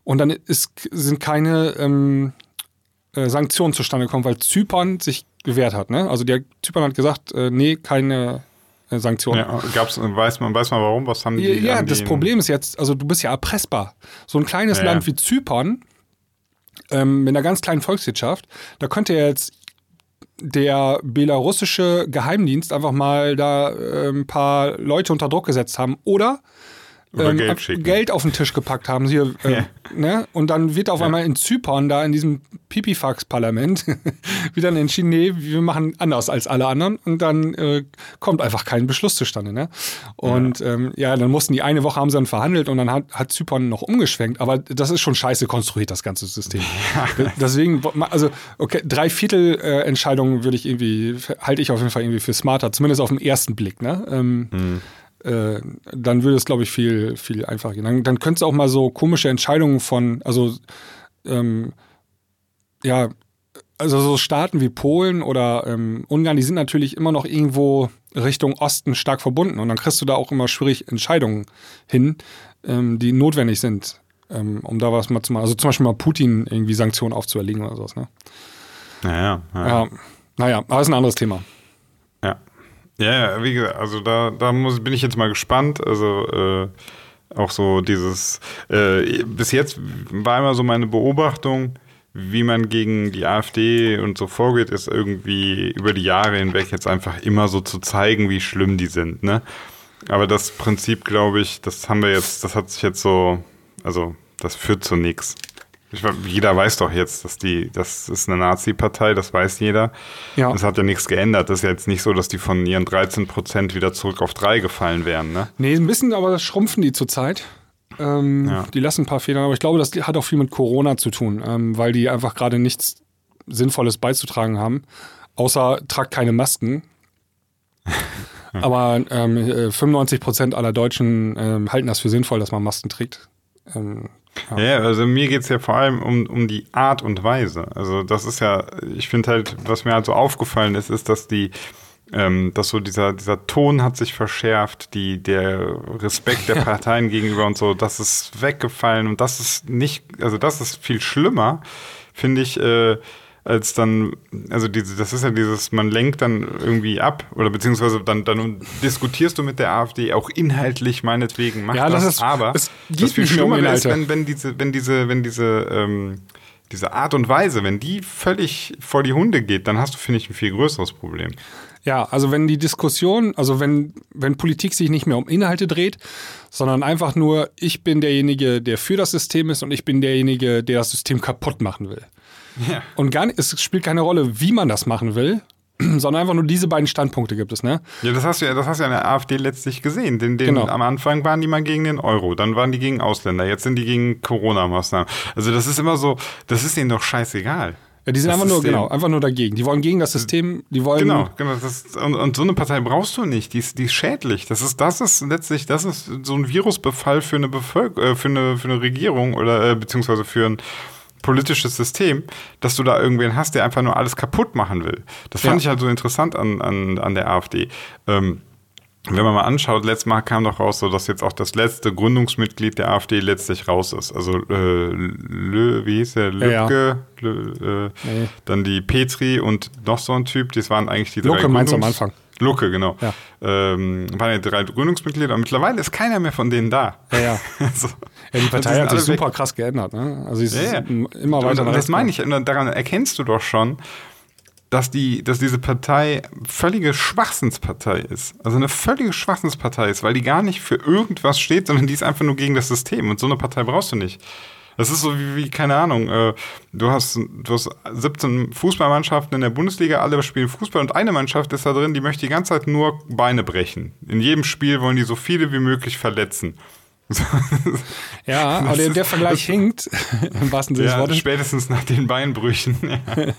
Und dann ist, sind keine ähm, äh, Sanktionen zustande gekommen, weil Zypern sich gewehrt hat. Ne? Also der Zypern hat gesagt, äh, nee, keine äh, Sanktionen. Ja, gab's, weiß, man, weiß man warum? Was haben die? Ja, haben das die Problem ist jetzt, also du bist ja erpressbar. So ein kleines Ja, Land ja. wie Zypern ähm, mit einer ganz kleinen Volkswirtschaft, da könnte ja jetzt der belarussische Geheimdienst einfach mal da äh, ein paar Leute unter Druck gesetzt haben oder Oder Geld ab-. Geld auf den Tisch gepackt haben. Hier, äh, Ja. ne? Und dann wird auf Ja. einmal in Zypern, da in diesem Pipifax-Parlament, wieder entschieden, nee, wir machen anders als alle anderen. Und dann äh, kommt einfach kein Beschluss zustande. Ne? Und ja. Ähm, ja, dann mussten die eine Woche haben sie dann verhandelt und dann hat, hat Zypern noch umgeschwenkt. Aber das ist schon scheiße konstruiert, das ganze System. Deswegen, also, okay, drei Viertel äh, Entscheidungen würde ich irgendwie, halte ich auf jeden Fall irgendwie für smarter, zumindest auf den ersten Blick. Ne? Ähm, äh, dann würde es, glaube ich, viel, viel einfacher gehen. Dann, dann könnte es auch mal so komische Entscheidungen von, also ähm, ja, also so Staaten wie Polen oder ähm, Ungarn, die sind natürlich immer noch irgendwo Richtung Osten stark verbunden und dann kriegst du da auch immer schwierig Entscheidungen hin, ähm, die notwendig sind, ähm, um da was mal zu machen. Also zum Beispiel mal Putin irgendwie Sanktionen aufzuerlegen oder sowas. Ne? Naja, ja. Ja, naja, aber das ist ein anderes Thema. Ja. Wie gesagt, also da, da muss, bin ich jetzt mal gespannt. Also äh, auch so dieses, äh, bis jetzt war immer so meine Beobachtung, wie man gegen die AfD und so vorgeht, ist irgendwie über die Jahre hinweg jetzt einfach immer so zu zeigen, wie schlimm die sind. Ne? Aber das Prinzip, glaube ich, das haben wir jetzt, das hat sich jetzt so, also das führt zu nichts. Ich, jeder weiß doch jetzt, dass die, das ist eine Nazi-Partei, das weiß jeder. Ja. Es hat ja nichts geändert. Das ist ja jetzt nicht so, dass die von ihren 13 Prozent wieder zurück auf drei gefallen wären, ne? Nee, ein bisschen, aber das schrumpfen die zurzeit. Ähm, Ja. Die lassen ein paar Federn, aber ich glaube, das hat auch viel mit Corona zu tun, ähm, weil die einfach gerade nichts Sinnvolles beizutragen haben. Außer tragt keine Masken. aber ähm, äh, 95 Prozent aller Deutschen ähm, halten das für sinnvoll, dass man Masken trägt. Ja, ja also mir geht's ja vor allem um, um die Art und Weise. Also das ist ja, ich finde halt, was mir halt so aufgefallen ist, ist, dass die, ähm, dass so dieser, dieser Ton hat sich verschärft, die, der Respekt der Parteien gegenüber und so, das ist weggefallen und das ist nicht, also das ist viel schlimmer, finde ich, äh, als dann, also diese, das ist ja dieses, man lenkt dann irgendwie ab oder beziehungsweise dann, dann diskutierst du mit der AfD auch inhaltlich meinetwegen, mach Ja, das, das ist- aber es das geht viel nicht mehr um ist, wenn, wenn diese, wenn diese, wenn diese, ähm, diese Art und Weise, wenn die völlig vor die Hunde geht, dann hast du, finde ich, ein viel größeres Problem. Ja, also wenn die Diskussion, also wenn, wenn Politik sich nicht mehr um Inhalte dreht, sondern einfach nur, ich bin derjenige, der für das System ist und ich bin derjenige, der das System kaputt machen will. Ja. Und gar nicht, es spielt keine Rolle, wie man das machen will, sondern einfach nur diese beiden Standpunkte gibt es, ne? Ja, das hast du ja, das hast du ja in der AfD letztlich gesehen. Den, den, Genau. Am Anfang waren die mal gegen den Euro, dann waren die gegen Ausländer, jetzt sind die gegen Corona-Maßnahmen. Also das ist immer so, das ist ihnen doch scheißegal. Ja, die sind Das einfach nur, genau, einfach nur dagegen. Die wollen gegen das System, die wollen. Genau, genau. Das, und, und so eine Partei brauchst du nicht. Die ist, die ist schädlich. Das ist, das ist letztlich, das ist so ein Virusbefall für eine Bevölker äh, für eine, für eine Regierung oder äh, beziehungsweise für ein politisches System, dass du da irgendwen hast, der einfach nur alles kaputt machen will. Das fand Ja. ich halt so interessant an, an, an der AfD. Ähm, wenn man mal anschaut, letztes Mal kam doch raus, so dass jetzt auch das letzte Gründungsmitglied der AfD letztlich raus ist. Also äh, Lö, wie hieß der? Ja, ja. Lübke, Lö, äh, Nee. dann die Petri und noch so ein Typ. Das waren eigentlich die drei Lucke meinst du am Gründungs- Anfang. Lucke, genau. Ja. Ähm, waren ja drei Gründungsmitglieder und mittlerweile ist keiner mehr von denen da. Ja, ja. Also, Ja, die Partei hat sich alle weg. super krass geändert, ne? Also sie ist Ja, ja. immer Und, weiter und das meine ich, und daran erkennst du doch schon, dass, die, dass diese Partei völlige Schwachsinnspartei ist. Also eine völlige Schwachsinnspartei ist, weil die gar nicht für irgendwas steht, sondern die ist einfach nur gegen das System. Und so eine Partei brauchst du nicht. Das ist so wie, wie keine Ahnung, äh, du, hast, du hast 17 Fußballmannschaften in der Bundesliga, alle spielen Fußball und eine Mannschaft ist da drin, die möchte die ganze Zeit nur Beine brechen. In jedem Spiel wollen die so viele wie möglich verletzen. Ja, aber der, der Vergleich hinkt, im wahrsten Sinne des Ja, Wortes. spätestens nach den Beinbrüchen. Ja.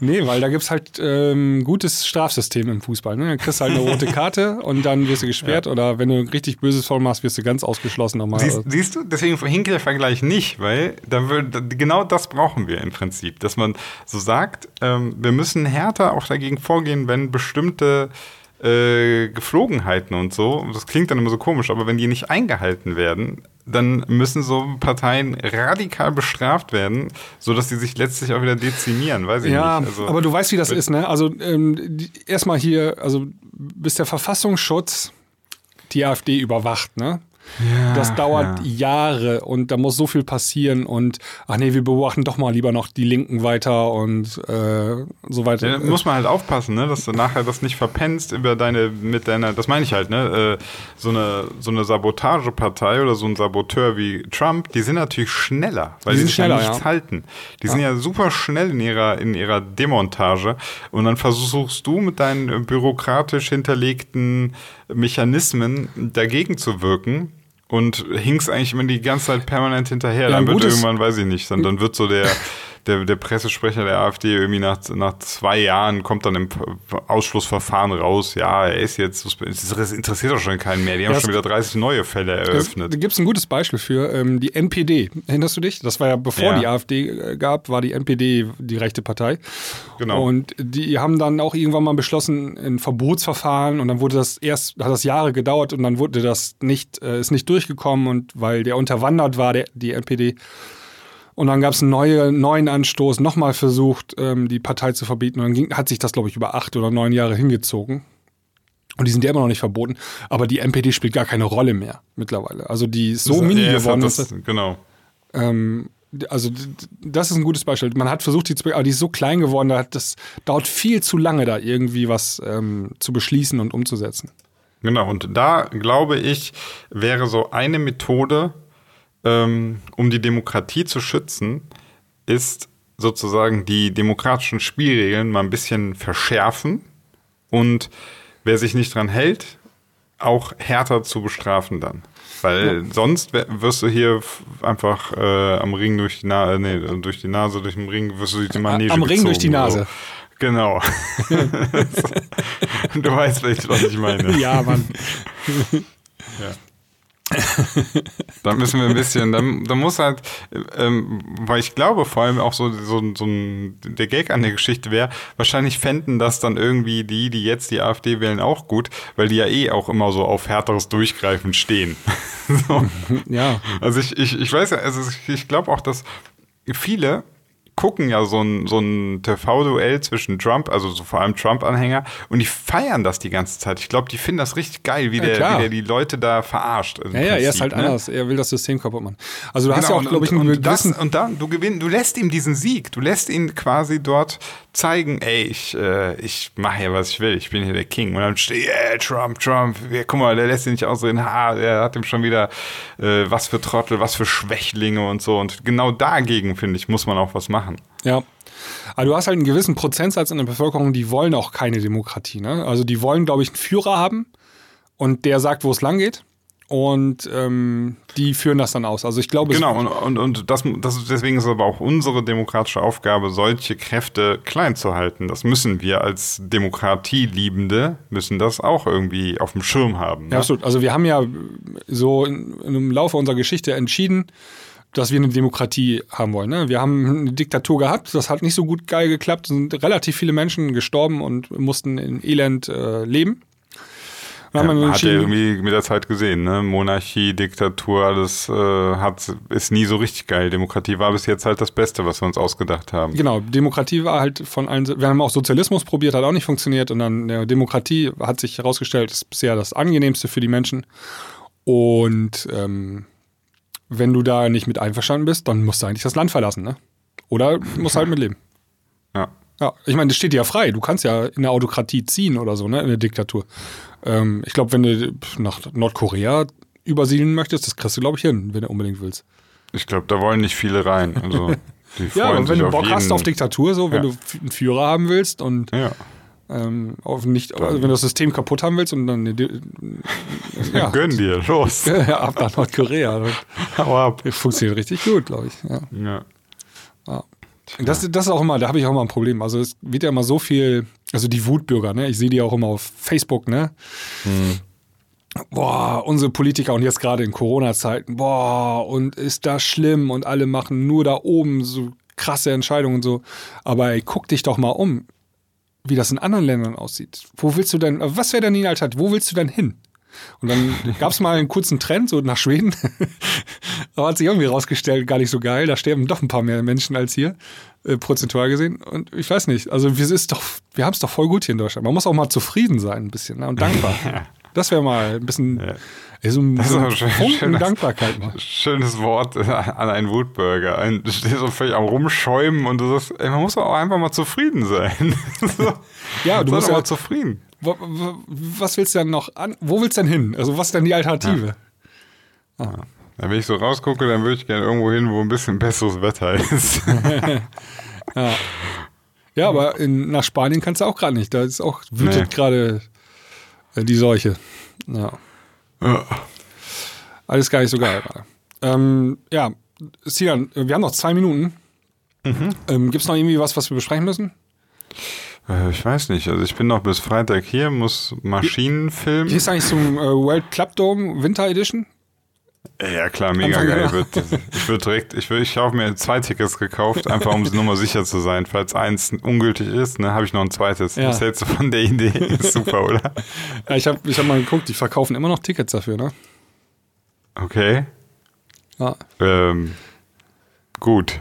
Nee, weil da gibt's halt ähm, gutes Strafsystem im Fußball. Ne? Dann kriegst du halt eine rote Karte und dann wirst du gesperrt oder wenn du ein richtig böses Foul machst, wirst du ganz ausgeschlossen nochmal. Siehst, siehst du, deswegen hinkt der Vergleich nicht, weil da wird, genau das brauchen wir im Prinzip, dass man so sagt, ähm, wir müssen härter auch dagegen vorgehen, wenn bestimmte äh, Geflogenheiten und so. Das klingt dann immer so komisch, aber wenn die nicht eingehalten werden, dann müssen so Parteien radikal bestraft werden, sodass sie sich letztlich auch wieder dezimieren, weiß ich ja, nicht. Also, aber du weißt, wie das ist, ne? Also ähm, erstmal hier, also bis der Verfassungsschutz die AfD überwacht, ne? Ja, das dauert ja. Jahre und da muss so viel passieren und ach nee, wir beobachten doch mal lieber noch die Linken weiter und äh, so weiter. Ja, muss man halt aufpassen, ne, dass du nachher das nicht verpennst über deine, mit deiner, das meine ich halt, ne, äh, so eine, so eine Sabotagepartei oder so ein Saboteur wie Trump, die sind natürlich schneller, weil Die die, sind sich schneller, ja nichts halten. Die sind ja super schnell in ihrer, in ihrer Demontage und dann versuchst du mit deinen bürokratisch hinterlegten Mechanismen dagegen zu wirken. Und hinkst eigentlich immer die ganze Zeit permanent hinterher. Ja, dann wird irgendwann, weiß ich nicht, dann, dann wird so der, der, der Pressesprecher der AfD irgendwie nach, nach zwei Jahren kommt dann im Ausschlussverfahren raus, ja, er ist jetzt, das interessiert doch schon keinen mehr. Die haben Ja, schon wieder 30 neue Fälle eröffnet. Da gibt es ein gutes Beispiel für ähm, die NPD. Erinnerst du dich? Das war ja bevor Ja. die AfD äh, gab, war die NPD die rechte Partei. Genau. Und die haben dann auch irgendwann mal beschlossen, ein Verbotsverfahren und dann wurde das erst, hat das Jahre gedauert und dann wurde das nicht, äh, ist nicht durchgekommen und weil der unterwandert war, der, die NPD. Und dann gab es einen neue, neuen Anstoß, nochmal versucht, ähm, die Partei zu verbieten. Und dann ging, hat sich das, glaube ich, über acht oder neun Jahre hingezogen. Und die sind ja immer noch nicht verboten. Aber die NPD spielt gar keine Rolle mehr mittlerweile. Also die ist so mini Ja, geworden. das, dass- genau. ähm, also das ist ein gutes Beispiel. Man hat versucht, die zu, aber die ist so klein geworden, das dauert viel zu lange, da irgendwie was ähm, zu beschließen und umzusetzen. Genau, und da glaube ich, wäre so eine Methode, ähm, um die Demokratie zu schützen, ist sozusagen die demokratischen Spielregeln mal ein bisschen verschärfen und wer sich nicht dran hält, auch härter zu bestrafen dann. Weil sonst wer- wirst du hier einfach äh, am Ring durch die Nase, nee, durch die Nase, durch den Ring, wirst du durch die Manege Am Ring durch die gezogen, Nase. So. Genau. du weißt vielleicht, was ich meine. Ja, Mann. Da müssen wir ein bisschen, da, da muss halt, ähm, weil ich glaube vor allem auch so, so, so ein, der Gag an der Geschichte wäre, wahrscheinlich fänden das dann irgendwie die, die jetzt die AfD wählen, auch gut, weil die ja eh auch immer so auf härteres Durchgreifen stehen. so. ja. Also ich, ich, ich weiß ja, also ich, ich glaube auch, dass viele gucken ja so ein, so ein TV-Duell zwischen Trump, also so vor allem Trump-Anhänger, und die feiern das die ganze Zeit. Ich glaube, die finden das richtig geil, wie, Ja, der, wie der die Leute da verarscht. Ja, ja, er ist Prinzip, halt ne? anders. Er will das System kaputt machen. Also du hast ja Genau, auch, glaube ich, einen und, das, und dann, du gewinnst, du lässt ihm diesen Sieg, du lässt ihn quasi dort zeigen, ey, ich, äh, ich mache hier, was ich will, ich bin hier der King. Und dann steht, yeah, Trump, Trump, ja, guck mal, der lässt ihn nicht ausreden, ha, der hat ihm schon wieder, äh, was für Trottel, was für Schwächlinge und so. Und genau dagegen, finde ich, muss man auch was machen. Ja. Aber du hast halt einen gewissen Prozentsatz in der Bevölkerung, die wollen auch keine Demokratie. Ne? Also die wollen, glaube ich, einen Führer haben und der sagt, wo es lang geht. Und ähm, die führen das dann aus. Also ich glaube, es- Genau, und, und, und das, das, deswegen ist aber auch unsere demokratische Aufgabe, solche Kräfte klein zu halten. Das müssen wir als Demokratieliebende, müssen das auch irgendwie auf dem Schirm haben. Ne? Ja, absolut. Also wir haben ja so in, im Laufe unserer Geschichte entschieden, dass wir eine Demokratie haben wollen. Ne? Wir haben eine Diktatur gehabt, das hat nicht so gut geil geklappt, sind relativ viele Menschen gestorben und mussten in Elend äh, leben. Ja, hat er irgendwie mit der Zeit gesehen, ne? Monarchie, Diktatur, alles äh, hat, ist nie so richtig geil. Demokratie war bis jetzt halt das Beste, was wir uns ausgedacht haben. Genau, Demokratie war halt von allen. Wir haben auch Sozialismus probiert, hat auch nicht funktioniert. Und dann ja, Demokratie hat sich herausgestellt, ist bisher das angenehmste für die Menschen. Und ähm, wenn du da nicht mit einverstanden bist, dann musst du eigentlich das Land verlassen, ne? Oder musst halt mitleben. Ja. Ja, ich meine, das steht dir ja frei. Du kannst ja in der Autokratie ziehen oder so, ne? In der Diktatur. Ähm, ich glaube, wenn du nach Nordkorea übersiedeln möchtest, das kriegst du, glaube ich, hin, wenn du unbedingt willst. Ich glaube, da wollen nicht viele rein. Also, die Ja, aber wenn du Bock jeden, hast auf Diktatur, so, wenn Ja. du einen Führer haben willst und Ja. ähm, auf nicht, also wenn du das System kaputt haben willst und dann eine Di- ja, Gönn dir, los. ja, ab nach Nordkorea. Hau ab. Funktioniert richtig gut, glaube ich. Ja. Ja. Das, das ist auch immer, da habe ich auch immer ein Problem. Also es wird ja immer so viel, also die Wutbürger, ne? Ich sehe die auch immer auf Facebook, ne? Boah, unsere Politiker und jetzt gerade in Corona-Zeiten, boah, und ist das schlimm und alle machen nur da oben so krasse Entscheidungen und so. Aber ey, guck dich doch mal um. wie das in anderen Ländern aussieht. Wo willst du denn, was wäre denn die Alternative? Wo willst du denn hin? Und dann gab es mal einen kurzen Trend, so nach Schweden. Aber hat sich irgendwie rausgestellt, gar nicht so geil. Da sterben doch ein paar mehr Menschen als hier, äh, prozentual gesehen. Und ich weiß nicht, also wir, wir haben es doch voll gut hier in Deutschland. Man muss auch mal zufrieden sein ein bisschen ne? und dankbar. Das wäre mal ein bisschen ja. so ein, das so ein schönes, Dankbarkeit. Mal. Schönes Wort an einen Wutbürger. Ein, du stehst so völlig am Rumschäumen und du sagst, ey, man muss auch einfach mal zufrieden sein. so, ja, du musst ja mal zufrieden. Was willst du denn noch an? Wo willst du denn hin? Also, was ist denn die Alternative? Ja. Ah. Ja, wenn ich so rausgucke, dann würde ich gerne irgendwo hin, wo ein bisschen besseres Wetter ist. ja. ja, aber in, nach Spanien kannst du auch gerade nicht. Da ist auch wütet nee. gerade äh, die Seuche. Ja. ja. Alles gar nicht so geil. Ähm, ja, Sian, wir haben noch zwei Minuten. Mhm. Ähm, Gibt es noch irgendwie was, was wir besprechen müssen? Äh, ich weiß nicht. Also ich bin noch bis Freitag hier, muss Maschinen filmen. Hier ist eigentlich zum äh, World Club Dome Winter Edition. Ja, klar, mega geil. Ich würde würd direkt, ich, würd, ich habe mir zwei Tickets gekauft, einfach um nur mal sicher zu sein. Falls eins ungültig ist, ne, habe ich noch ein zweites. Ja. Was hältst du von der Idee? Ist super, oder? Ja, ich habe ich hab mal geguckt, die verkaufen immer noch Tickets dafür, ne? Okay. Ja. Ähm, gut.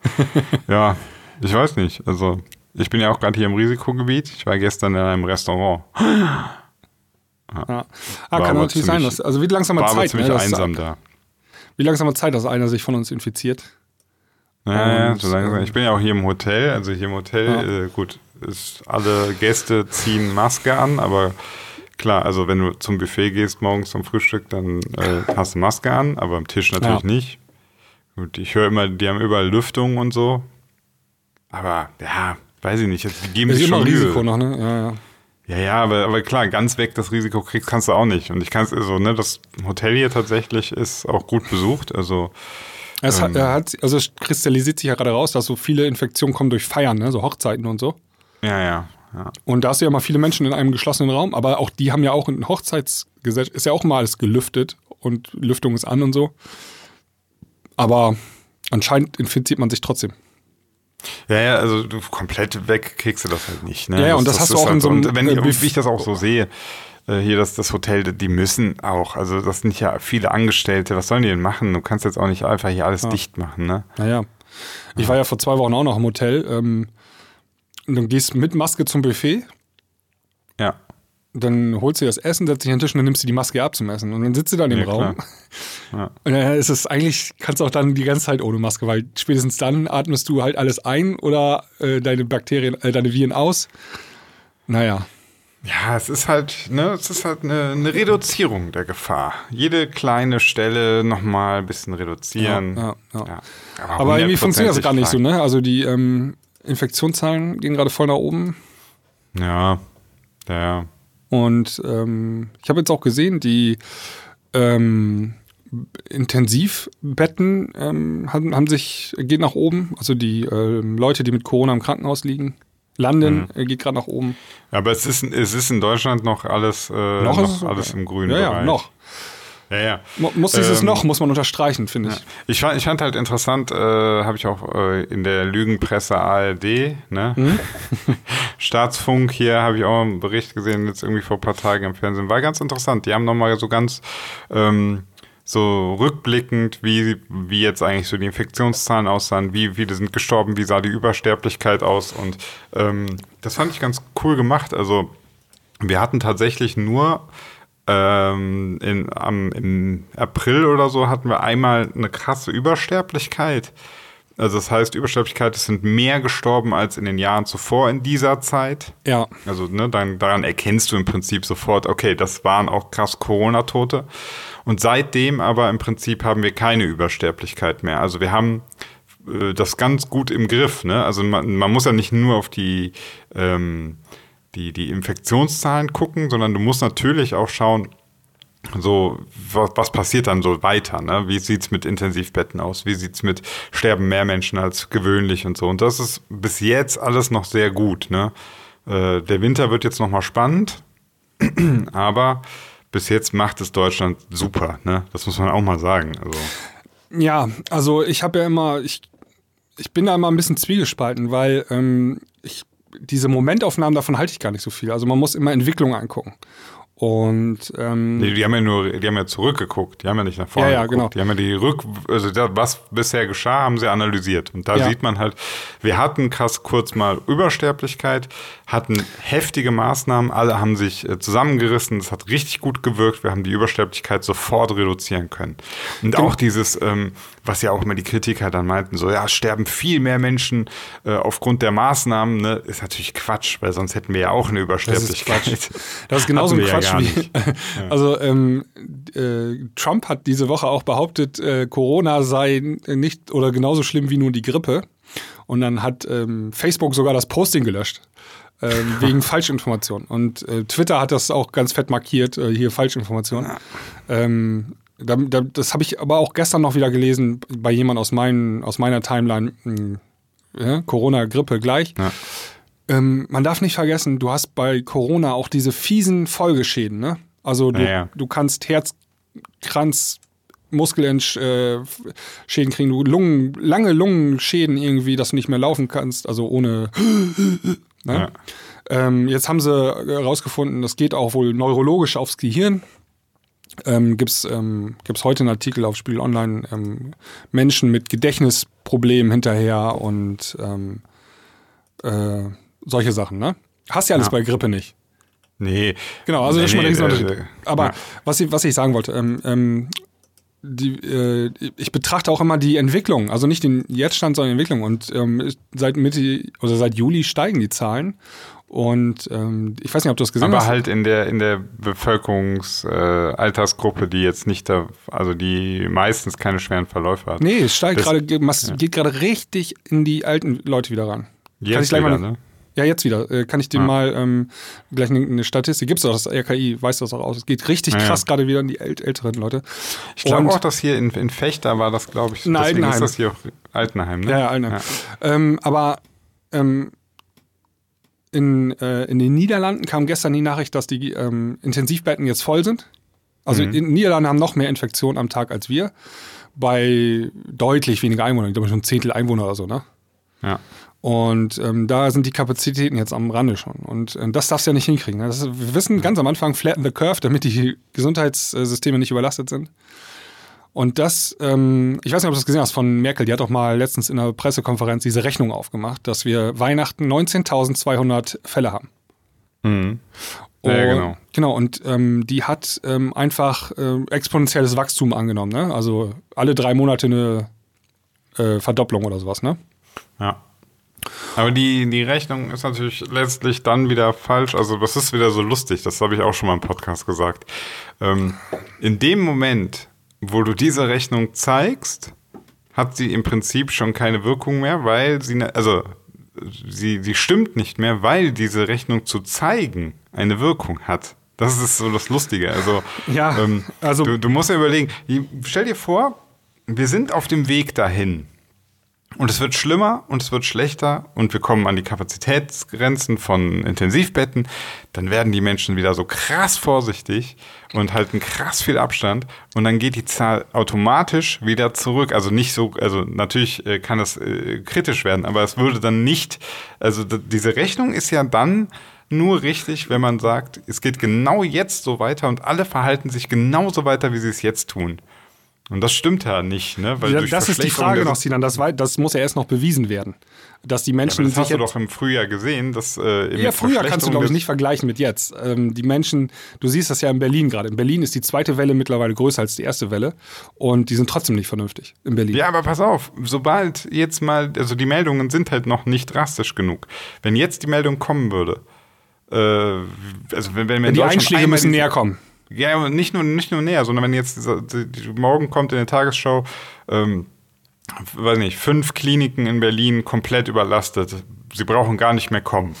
ja, ich weiß nicht. Also, ich bin ja auch gerade hier im Risikogebiet. Ich war gestern in einem Restaurant. Ja. Ah, kann natürlich sein. Dass, also wie langsam mal Zeit. ziemlich ne, einsam da. Wie langsam Zeit, dass einer sich von uns infiziert. Ja, ja, so langsam. Ich bin ja auch hier im Hotel. Also hier im Hotel, ja. äh, gut, ist, alle Gäste ziehen Maske an, aber klar, also wenn du zum Buffet gehst morgens zum Frühstück, dann äh, hast du Maske an, aber am Tisch natürlich ja. nicht. Gut, ich höre immer, die haben überall Lüftung und so. Aber ja, weiß ich nicht. Jetzt, die geben sich schon Risiko noch, ne? Ja, ja. Ja, ja, aber, aber klar, ganz weg das Risiko kriegst kannst du auch nicht. Und ich kann es, also, ne, das Hotel hier tatsächlich ist auch gut besucht. Also es ähm, hat, also es kristallisiert sich ja gerade raus, dass so viele Infektionen kommen durch Feiern, ne, so Hochzeiten und so. Ja, ja. Ja. Und da hast du ja mal viele Menschen in einem geschlossenen Raum, aber auch die haben ja auch ein Hochzeitsgesetz, ist ja auch mal alles gelüftet und Lüftung ist an und so. Aber anscheinend infiziert man sich trotzdem. Ja, ja, also du komplett weg kriegst du das halt nicht. Ne? Ja, ja, und das, das hast du auch halt in so einem. Wenn, äh, wie ich das auch so sehe, äh, hier das, das Hotel, die müssen auch, also das sind ja viele Angestellte, was sollen die denn machen? Du kannst jetzt auch nicht einfach hier alles ja. dicht machen, ne? Naja. Ich war ja vor zwei Wochen auch noch im Hotel. Ähm, und dann gehst mit Maske zum Buffet. Ja dann holst du das Essen, setzt dich an den Tisch und dann nimmst du die Maske ab zum Essen. Und dann sitzt du da in dem ja, Raum. Ja. Und dann ist es eigentlich, kannst du auch dann die ganze Zeit ohne Maske, weil spätestens dann atmest du halt alles ein oder äh, deine Bakterien, äh, deine Viren aus. Naja. Ja, es ist halt, ne, es ist halt eine, eine Reduzierung der Gefahr. Jede kleine Stelle nochmal ein bisschen reduzieren. Ja. Aber, Aber irgendwie funktioniert das gar nicht so, ne? Also die ähm, Infektionszahlen gehen gerade voll nach oben. Ja, ja. Und ähm, ich habe jetzt auch gesehen, die ähm, Intensivbetten ähm, haben, haben, sich, geht nach oben. Also die äh, Leute, die mit Corona im Krankenhaus liegen, landen, mhm. geht gerade nach oben. Aber es ist, es ist in Deutschland noch alles, äh, noch, noch alles im grünen ja, Bereich. Ja, noch. Ja, ja. Muss dieses ähm, noch, muss man unterstreichen, finde ich. Ja. Ich, fand, ich fand halt interessant, äh, habe ich auch äh, in der Lügenpresse ARD, ne? Hm? Staatsfunk hier, habe ich auch einen Bericht gesehen, jetzt irgendwie vor ein paar Tagen im Fernsehen. War ganz interessant. Die haben nochmal so ganz ähm, so rückblickend, wie, wie jetzt eigentlich so die Infektionszahlen aussahen, wie viele sind gestorben, wie sah die Übersterblichkeit aus und ähm, das fand ich ganz cool gemacht. Also wir hatten tatsächlich nur ähm, in, am, im April oder so hatten wir einmal eine krasse Übersterblichkeit. Also das heißt, Übersterblichkeit, es sind mehr gestorben als in den Jahren zuvor in dieser Zeit. Ja. Also ne, dann, daran erkennst du im Prinzip sofort, okay, das waren auch krass Corona-Tote. Und seitdem aber im Prinzip haben wir keine Übersterblichkeit mehr. Also wir haben äh, das ganz gut im Griff. Ne? Also man, man muss ja nicht nur auf die ähm, die, die Infektionszahlen gucken, sondern du musst natürlich auch schauen, so, was, was passiert dann so weiter? Ne? Wie sieht's mit Intensivbetten aus? Wie sieht's mit sterben mehr Menschen als gewöhnlich und so? Und das ist bis jetzt alles noch sehr gut. Ne? Äh, der Winter wird jetzt nochmal spannend, aber bis jetzt macht es Deutschland super. Ne? Das muss man auch mal sagen. Also. Ja, also ich habe ja immer, ich, ich bin da immer ein bisschen zwiegespalten, weil ähm, ich diese Momentaufnahmen, davon halte ich gar nicht so viel. Also man muss immer Entwicklungen angucken. Und ähm, Die, die haben ja nur, die haben ja zurückgeguckt, die haben ja nicht nach vorne Ja, ja, geguckt. genau. Die haben ja die Rück, also das, was bisher geschah, haben sie analysiert. Und da Ja. sieht man halt, wir hatten krass kurz mal Übersterblichkeit, hatten heftige Maßnahmen, alle haben sich äh, zusammengerissen, es hat richtig gut gewirkt, wir haben die Übersterblichkeit sofort reduzieren können. Und Genau. auch dieses, ähm, was ja auch immer die Kritiker dann meinten, so ja, sterben viel mehr Menschen äh, aufgrund der Maßnahmen, ne, ist natürlich Quatsch, weil sonst hätten wir ja auch eine Übersterblichkeit. Das ist genauso Hatten ein wir ja Quatsch gar wie. nicht. Also ähm, äh, Trump hat diese Woche auch behauptet, äh, Corona sei nicht oder genauso schlimm wie nur die Grippe. Und dann hat ähm, Facebook sogar das Posting gelöscht. Ähm, wegen Falschinformation. Und äh, Twitter hat das auch ganz fett markiert, äh, hier Falschinformation. Ähm, das habe ich aber auch gestern noch wieder gelesen bei jemand aus, meinen, aus meiner Timeline. mh, Ja, Corona, Grippe gleich. Ja. Ähm, man darf nicht vergessen, du hast bei Corona auch diese fiesen Folgeschäden. Ne? Also du, Ja, du kannst Herzkranz, Muskelschäden kriegen, du Lungen, lange Lungenschäden irgendwie, dass du nicht mehr laufen kannst, also ohne. Ne? Ähm, jetzt haben sie herausgefunden, das geht auch wohl neurologisch aufs Gehirn. Ähm, Gibt es ähm, gibt's heute einen Artikel auf Spiegel Online, ähm, Menschen mit Gedächtnisproblemen hinterher und ähm, äh, solche Sachen, ne? Hast ja alles Ja. bei Grippe nicht. Nee. Genau, also das ist schon mal Nee, der nee, äh, Aber ja. was, ich, was ich sagen wollte, ähm, ähm, die, äh, ich betrachte auch immer die Entwicklung, also nicht den Jetztstand, sondern die Entwicklung. Und ähm, seit Mitte oder seit Juli steigen die Zahlen. Und ähm, ich weiß nicht, ob du das gesehen Aber hast. halt in der, in der Bevölkerungsaltersgruppe, äh, die jetzt nicht da, also die meistens keine schweren Verläufe hat. Nee, es steigt gerade, ge- mass- geht gerade richtig in die alten Leute wieder ran. Jetzt ich gleich wieder, mal, ne? Ja, jetzt wieder. Äh, kann ich dir Ja. mal ähm, gleich eine, eine Statistik, gibt's doch, das RKI weiß das auch aus. Es geht richtig Ja, ja. krass gerade wieder in die äl älteren Leute. Ich glaube auch, dass hier in, in Fechter war das, glaube ich, In deswegen Altenheim. ist das hier auch Altenheim, ne? Ja, ja, Altenheim. Ähm, aber ähm, in, äh, in den Niederlanden kam gestern die Nachricht, dass die ähm, Intensivbetten jetzt voll sind. Also Mhm. in den Niederlanden haben noch mehr Infektionen am Tag als wir. Bei deutlich weniger Einwohnern. Ich glaube schon ein Zehntel Einwohner oder so, ne? Ja. Und ähm, da sind die Kapazitäten jetzt am Rande schon. Und äh, das darfst du ja nicht hinkriegen. Ne? Ist, wir wissen ganz am Anfang, flatten the curve, damit die Gesundheitssysteme nicht überlastet sind. Und das, ähm, ich weiß nicht, ob du das gesehen hast von Merkel, die hat doch mal letztens in einer Pressekonferenz diese Rechnung aufgemacht, dass wir Weihnachten 19.200 Fälle haben. Mhm. Ja, Und- genau. Genau, und ähm, die hat ähm, einfach ähm, exponentielles Wachstum angenommen. Ne? Also alle drei Monate eine äh, Verdopplung oder sowas. Ne? Ja. Aber die, die Rechnung ist natürlich letztlich dann wieder falsch. Also, das ist wieder so lustig. Das habe ich auch schon mal im Podcast gesagt. Ähm, in dem Moment, wo du diese Rechnung zeigst, hat sie im Prinzip schon keine Wirkung mehr, weil sie, ne- also, sie, sie stimmt nicht mehr, weil diese Rechnung zu zeigen eine Wirkung hat. Das ist so das Lustige. Also, Ja, ähm, also- du, du musst ja überlegen, stell dir vor, wir sind auf dem Weg dahin. Und es wird schlimmer und es wird schlechter und wir kommen an die Kapazitätsgrenzen von Intensivbetten. Dann werden die Menschen wieder so krass vorsichtig und halten krass viel Abstand und dann geht die Zahl automatisch wieder zurück. Also nicht so, also natürlich äh, kann es äh, kritisch werden, aber es würde dann nicht, also diese Rechnung ist ja dann nur richtig, wenn man sagt, es geht genau jetzt so weiter und alle verhalten sich genauso weiter, wie sie es jetzt tun. Und das stimmt ja nicht, ne? Weil Ja, das ist die Frage noch, Sinan. Das, das muss ja erst noch bewiesen werden. Dass die Ja, Menschen aber das hast du doch im Frühjahr gesehen, dass äh, Ja, früher kannst du, glaube ich, nicht vergleichen mit jetzt. Ähm, die Menschen, du siehst das ja in Berlin gerade. In Berlin ist die zweite Welle mittlerweile größer als die erste Welle und die sind trotzdem nicht vernünftig in Berlin. Ja, aber pass auf, sobald jetzt mal, also die Meldungen sind halt noch nicht drastisch genug. Wenn jetzt die Meldung kommen würde, äh, also wenn, wenn, in die Einschläge müssen näher kommen. Ja, nicht nur, nicht nur näher, sondern wenn jetzt die, die, morgen kommt in der Tagesschau, ähm, weiß nicht, fünf Kliniken in Berlin komplett überlastet. Sie brauchen gar nicht mehr kommen.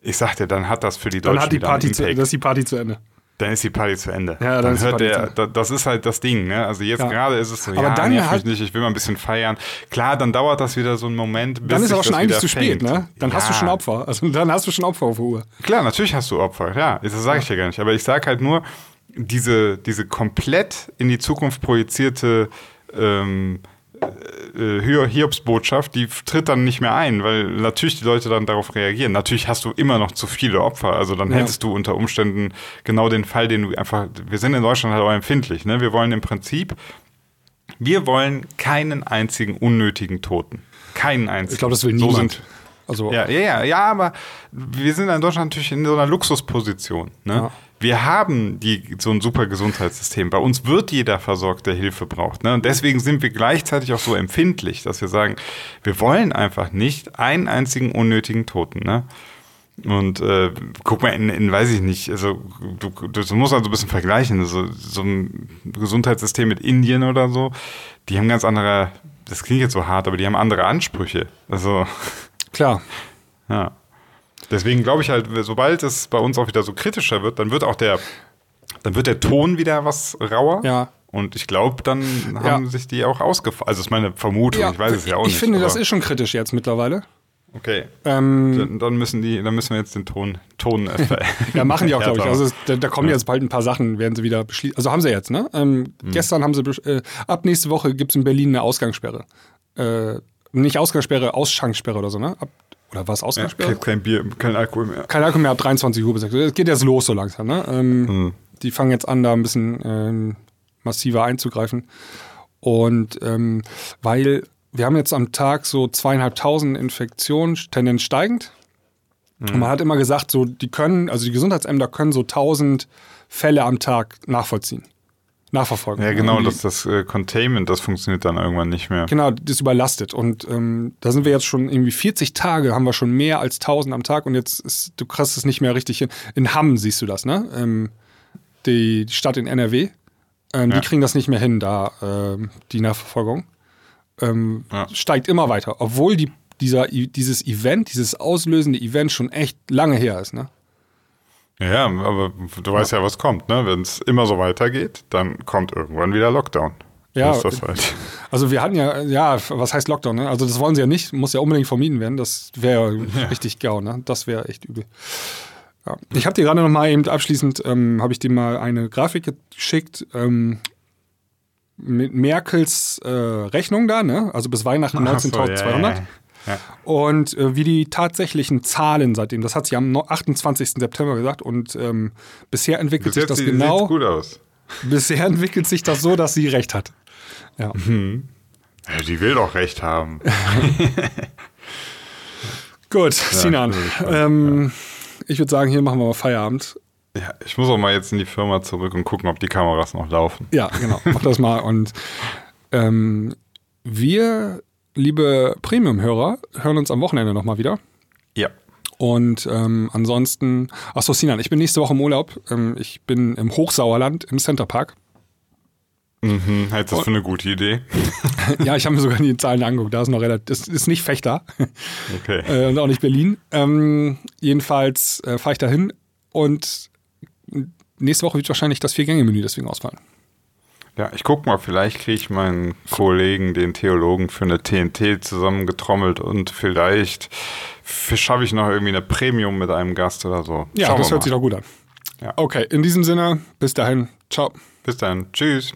Ich sag dir, dann hat das für die Dann Deutschen hat die Party zu, das ist die Party zu Ende. Dann ist die Party zu Ende. Ja, dann dann hört der, da- das ist halt das Ding, ne? Also jetzt Ja. gerade ist es so, Aber ja, dann nerv mich nicht, ich will mal ein bisschen feiern. Klar, dann dauert das wieder so einen Moment, bis Dann ist sich aber schon eigentlich zu spät, fängt. ne? Dann hast du Ja. schon Opfer. Also dann hast du schon Opfer auf der Uhr. Klar, natürlich hast du Opfer, ja, das sage ich ja gar nicht. Aber ich sage halt nur, diese, diese komplett in die Zukunft projizierte ähm, äh, Hiobsbotschaft, die tritt dann nicht mehr ein, weil natürlich die Leute dann darauf reagieren. Natürlich hast du immer noch zu viele Opfer. Also dann Ja. hättest du unter Umständen genau den Fall, den du einfach. Wir sind in Deutschland halt auch empfindlich. Ne? Wir wollen im Prinzip, wir wollen keinen einzigen unnötigen Toten. Keinen einzigen. Ich glaube, das will So niemand. sind- also, ja, ja, ja, ja, aber wir sind in Deutschland natürlich in so einer Luxusposition. Ne? Ja. Wir haben die, so ein super Gesundheitssystem. Bei uns wird jeder versorgt, der Hilfe braucht. Ne? Und deswegen sind wir gleichzeitig auch so empfindlich, dass wir sagen, wir wollen einfach nicht einen einzigen unnötigen Toten. Ne? Und äh, guck mal, in, in, weiß ich nicht, also du, du, musst also ein bisschen vergleichen. So, so ein Gesundheitssystem mit Indien oder so, die haben ganz andere, das klingt jetzt so hart, aber die haben andere Ansprüche. Also klar. ja. Deswegen glaube ich halt, sobald es bei uns auch wieder so kritischer wird, dann wird auch der, dann wird der Ton wieder was rauer. Ja. Und ich glaube, dann haben sich die auch ausgefallen. Also, das ist meine Vermutung. ich weiß es ja auch ich nicht. finde, das ist schon kritisch jetzt mittlerweile. Okay. Ähm, Dann, dann müssen die, dann müssen wir jetzt den Ton, Ton Ja, machen die auch, glaube ich. Also es, da, da kommen jetzt bald ein paar Sachen, werden sie wieder beschließen. Also haben sie jetzt, ne? Ähm, Mhm. Gestern haben sie, äh, ab nächste Woche gibt es in Berlin eine Ausgangssperre. Äh, nicht Ausgangssperre, Ausschankssperre oder so, ne? Ab, oder was, Ja, Ausgangssperre? kein, kein Bier, kein Alkohol mehr. Kein Alkohol mehr ab 23 Uhr bis 6 Uhr. Es geht jetzt los so langsam, ne? Ähm, Mhm. Die fangen jetzt an, da ein bisschen ähm, massiver einzugreifen. Und ähm, weil wir haben jetzt am Tag so zweieinhalbtausend Infektionen, Tendenz steigend. Und man hat immer gesagt, so die können, also die Gesundheitsämter können so 1000 Fälle am Tag nachvollziehen. Nachverfolgen. Ja, genau, die- das, äh, Containment, das funktioniert dann irgendwann nicht mehr. Genau, das ist überlastet. Und ähm, da sind wir jetzt schon irgendwie 40 Tage, haben wir schon mehr als 1000 am Tag und jetzt ist, du kriegst es nicht mehr richtig hin. In Hamm siehst du das, ne? Ähm, die, die Stadt in NRW, ähm, Ja. die kriegen das nicht mehr hin, da ähm, die Nachverfolgung. Ähm, Ja. Steigt immer weiter, obwohl die, dieser, dieses Event, dieses auslösende Event schon echt lange her ist, ne? Ja, aber du weißt ja, was kommt, ne? Wenn es immer so weitergeht, dann kommt irgendwann wieder Lockdown. Ja, halt. Also wir hatten ja, ja, was heißt Lockdown? Ne? Also das wollen sie ja nicht, muss ja unbedingt vermieden werden. Das wäre richtig gau, ne? Das wäre echt übel. Ja. Ich habe dir gerade noch mal eben abschließend, ähm, habe ich dir mal eine Grafik geschickt ähm, mit Merkels äh, Rechnung da, ne? Also bis Weihnachten Ach so, 19.200. ja, ja, ja. Und äh, wie die tatsächlichen Zahlen seitdem, das hat sie am no- 28. September gesagt und ähm, bisher entwickelt Bis sich das sieht- genau, sieht's gut aus. bisher entwickelt sich das so, dass sie recht hat. Ja. Ja, die will doch recht haben. Gut, Sinan. ich sagen, Ähm, Ich würde sagen, hier machen wir mal Feierabend. Ja, ich muss auch mal jetzt in die Firma zurück und gucken, ob die Kameras noch laufen. Ja, genau. Mach das mal. Und ähm, wir, liebe Premium-Hörer, hören uns am Wochenende nochmal wieder. Ja. Und ähm, ansonsten, achso, Sinan, ich bin nächste Woche im Urlaub. Ähm, ich bin im Hochsauerland im Centerpark. Mhm, hältst du das für eine gute Idee? ja, ich habe mir sogar die Zahlen angeguckt. Da ist noch relativ, das ist nicht Fechter Okay. äh, und auch nicht Berlin. Ähm, jedenfalls äh, fahre ich dahin und nächste Woche wird wahrscheinlich das Vier-Gänge-Menü deswegen ausfallen. Ja, ich guck mal, vielleicht kriege ich meinen Kollegen, den Theologen, für eine TNT zusammengetrommelt und vielleicht schaffe ich noch irgendwie eine Premium mit einem Gast oder so. Ja, Schauen das hört sich mal. doch gut an. Ja. Okay, in diesem Sinne, bis dahin. Ciao. Bis dann. Tschüss.